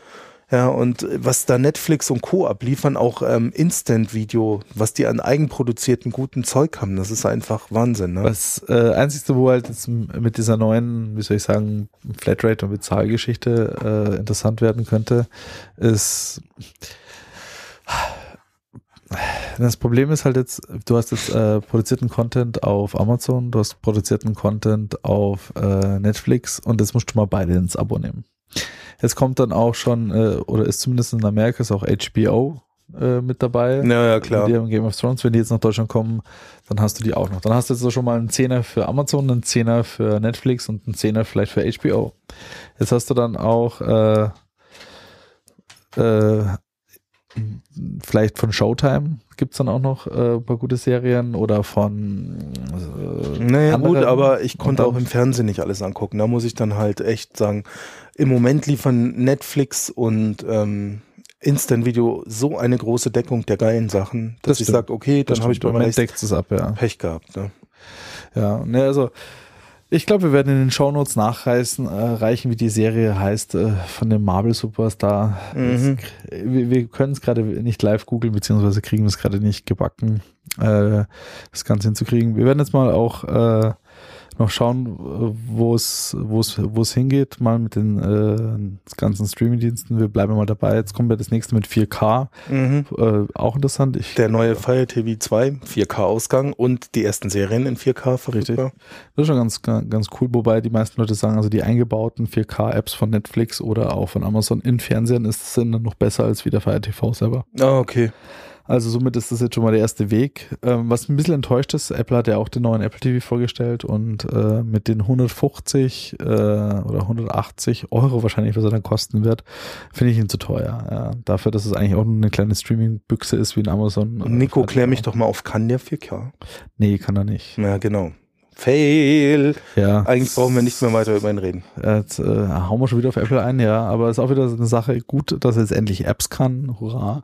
Ja, und was da Netflix und Co. abliefern, auch ähm, Instant-Video, was die an eigenproduzierten guten Zeug haben, das ist einfach Wahnsinn. Ne? Das äh, Einzige, wo halt jetzt mit dieser neuen, wie soll ich sagen, Flatrate und Bezahlgeschichte äh, interessant werden könnte, ist das Problem ist halt jetzt, du hast jetzt äh, produzierten Content auf Amazon, du hast produzierten Content auf äh, Netflix und jetzt musst du mal beide ins Abo nehmen. Jetzt kommt dann auch schon, äh, oder ist zumindest in Amerika ist auch HBO äh, mit dabei. Ja, ja, klar. Die haben Game of Thrones, wenn die jetzt nach Deutschland kommen, dann hast du die auch noch. Dann hast du jetzt so schon mal einen Zehner für Amazon, einen Zehner für Netflix und einen Zehner vielleicht für HBO. Jetzt hast du dann auch äh, äh, vielleicht von Showtime gibt's dann auch noch äh, ein paar gute Serien oder von äh, Naja, gut, aber ich konnte auch im Fernsehen nicht alles angucken. Da muss ich dann halt echt sagen, im Moment liefern Netflix und ähm, Instant Video so eine große Deckung der geilen Sachen, dass Das ich sage, okay, dann habe ich bei ab, ja. Pech gehabt. Ne? Ja, ne, also ich glaube, wir werden in den Shownotes nachreißen, äh, reichen, wie die Serie heißt, äh, von dem Marvel Superstar. Mhm. Es- Wir, wir können es gerade nicht live googeln, beziehungsweise kriegen es gerade nicht gebacken, äh, das Ganze hinzukriegen. Wir werden jetzt mal auch äh, noch schauen, äh, wo es wo es wo es hingeht, mal mit den äh, ganzen Streaming-Diensten. Wir bleiben mal dabei. Jetzt kommen wir das nächste mit 4K. Mhm. Äh, auch interessant. Ich, Der neue Fire TV 2, 4K-Ausgang und die ersten Serien in 4K verfügbar. Das ist schon ganz, ganz cool, wobei die meisten Leute sagen, also die eingebauten 4K-Apps von Netflix oder auch von Amazon in Fernsehen ist, sind dann noch besser als wie der Fire TV selber. Ah, okay. Also somit ist das jetzt schon mal der erste Weg. Ähm, was ein bisschen enttäuscht ist, Apple hat ja auch den neuen Apple TV vorgestellt und äh, mit den 150 äh, oder 180 Euro wahrscheinlich, was er dann kosten wird, finde ich ihn zu teuer. Ja. Dafür, dass es eigentlich auch nur eine kleine Streaming-Büchse ist wie ein Amazon. Und Nico, Fire klär mich doch mal auf, kann der 4K? Nee, kann er nicht. Ja, genau. Fail. Ja. Eigentlich brauchen wir nicht mehr weiter über ihn reden. Jetzt äh, hauen wir schon wieder auf Apple ein, ja, aber ist auch wieder so eine Sache, gut, dass er jetzt endlich Apps kann, hurra.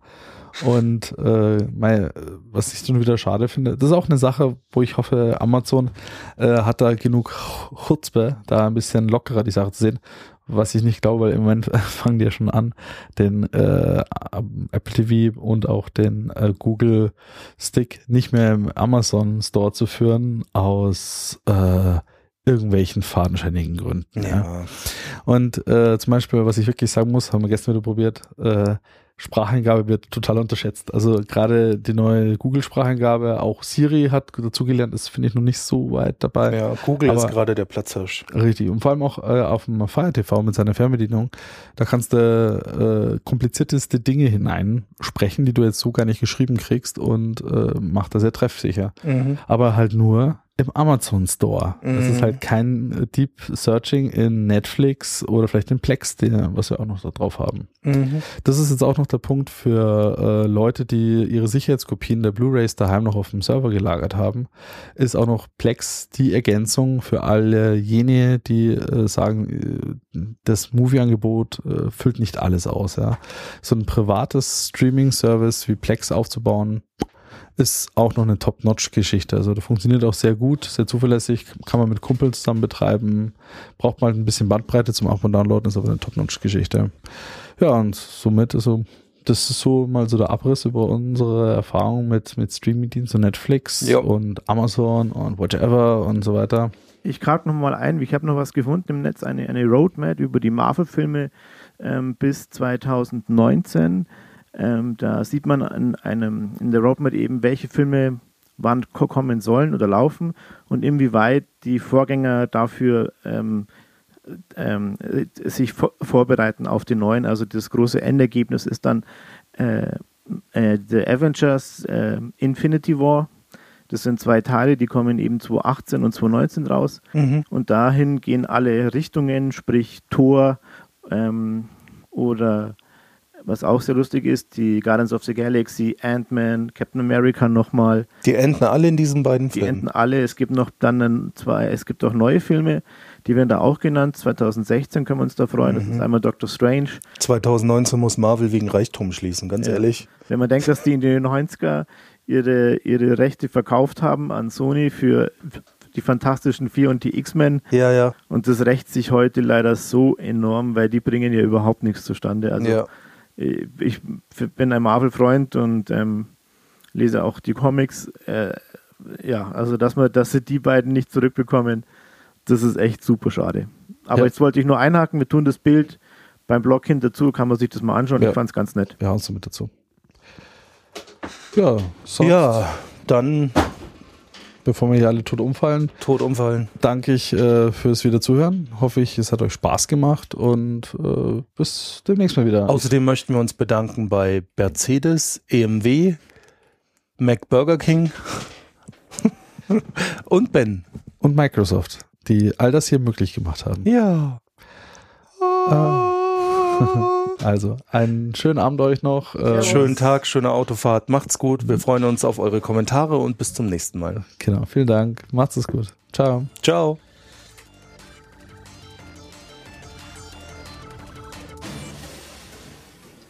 Und äh, mein, was ich schon wieder schade finde, das ist auch eine Sache, wo ich hoffe, Amazon äh, hat da genug Chutzpe, da ein bisschen lockerer die Sache zu sehen, was ich nicht glaube, weil im Moment [LAUGHS] fangen die ja schon an, den äh, Apple TV und auch den äh, Google Stick nicht mehr im Amazon Store zu führen, aus äh, irgendwelchen fadenscheinigen Gründen. Ja. Ja. Und äh, zum Beispiel, was ich wirklich sagen muss, haben wir gestern wieder probiert, äh, Spracheingabe wird total unterschätzt. Also gerade die neue Google-Spracheingabe, auch Siri hat dazugelernt, ist, finde ich, noch nicht so weit dabei. Ja, Google ist Aber- gerade der Platzhirsch. Richtig. Und vor allem auch äh, auf dem Fire TV mit seiner Fernbedienung, da kannst du äh, komplizierteste Dinge hineinsprechen, die du jetzt so gar nicht geschrieben kriegst und äh, macht das sehr treffsicher. Aber halt nur im Amazon Store. Das Mhm. ist halt kein äh, Deep Searching in Netflix oder vielleicht in Plex, der, was wir auch noch da drauf haben. Mhm. Das ist jetzt auch noch der Punkt für äh, Leute, die ihre Sicherheitskopien der Blu-rays daheim noch auf dem Server gelagert haben. Ist auch noch Plex die Ergänzung für alle jene, die äh, sagen, äh, das Movie-Angebot äh, füllt nicht alles aus. Ja. So ein privates Streaming-Service wie Plex aufzubauen, ist auch noch eine Top-Notch-Geschichte. Also das funktioniert auch sehr gut, sehr zuverlässig, kann man mit Kumpeln zusammen betreiben, braucht mal ein bisschen Bandbreite zum Up- und Downloaden, ist aber eine Top-Notch-Geschichte. Ja, und somit ist so, das ist so mal so der Abriss über unsere Erfahrung mit, mit Streaming-Diensten und Netflix Jo. und Amazon und whatever und so weiter. Ich krag noch mal ein, ich habe noch was gefunden im Netz, eine, eine Roadmap über die Marvel-Filme ähm, bis 2019. Ähm, da sieht man in, einem, in der Roadmap eben, welche Filme wann ko- kommen sollen oder laufen und inwieweit die Vorgänger dafür ähm, ähm, äh, sich vor vorbereiten auf die neuen. Also das große Endergebnis ist dann äh, äh, The Avengers äh, Infinity War. Das sind zwei Teile, die kommen eben 2018 und 2019 raus. Mhm. Und dahin gehen alle Richtungen, sprich Thor ähm, oder was auch sehr lustig ist, die Guardians of the Galaxy, Ant-Man, Captain America nochmal. Die enden alle in diesen beiden Die Filmen. enden alle. Es gibt noch dann zwei, es gibt auch neue Filme, die werden da auch genannt. 2016 können wir uns da freuen. Das ist einmal Doctor Strange. 2019 muss Marvel wegen Reichtum schließen, ganz Ja. ehrlich. Wenn man denkt, dass die in den 90er ihre, ihre Rechte verkauft haben an Sony für die Fantastischen Vier und die X-Men Ja, ja. und das rächt sich heute leider so enorm, weil die bringen ja überhaupt nichts zustande. Also ja. Ich bin ein Marvel-Freund und ähm, lese auch die Comics. Äh, ja, also dass wir, dass sie die beiden nicht zurückbekommen, das ist echt super schade. Aber Ja. jetzt wollte ich nur einhaken, wir tun das Bild beim Blog hinterzu, kann man sich das mal anschauen. Ja. Ich fand es ganz nett. Wir hauen es mit dazu. Ja, sonst, ja, dann bevor wir hier alle tot umfallen, tot umfallen. danke ich äh, fürs wieder zuhören. Hoffe ich, es hat euch Spaß gemacht und äh, bis demnächst mal wieder. Außerdem möchten wir uns bedanken bei Mercedes, EMW, Mac Burger King [LAUGHS] und Ben. und Microsoft, die all das hier möglich gemacht haben. Ja. [LAUGHS] also, einen schönen Abend euch noch. Äh, schönen Tag, schöne Autofahrt. Macht's gut. Wir freuen uns auf eure Kommentare und bis zum nächsten Mal. Genau, vielen Dank. Macht's es gut. Ciao. Ciao.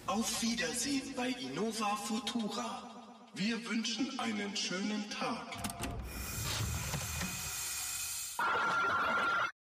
Auf Wiedersehen bei Innova Futura. Wir wünschen einen schönen Tag.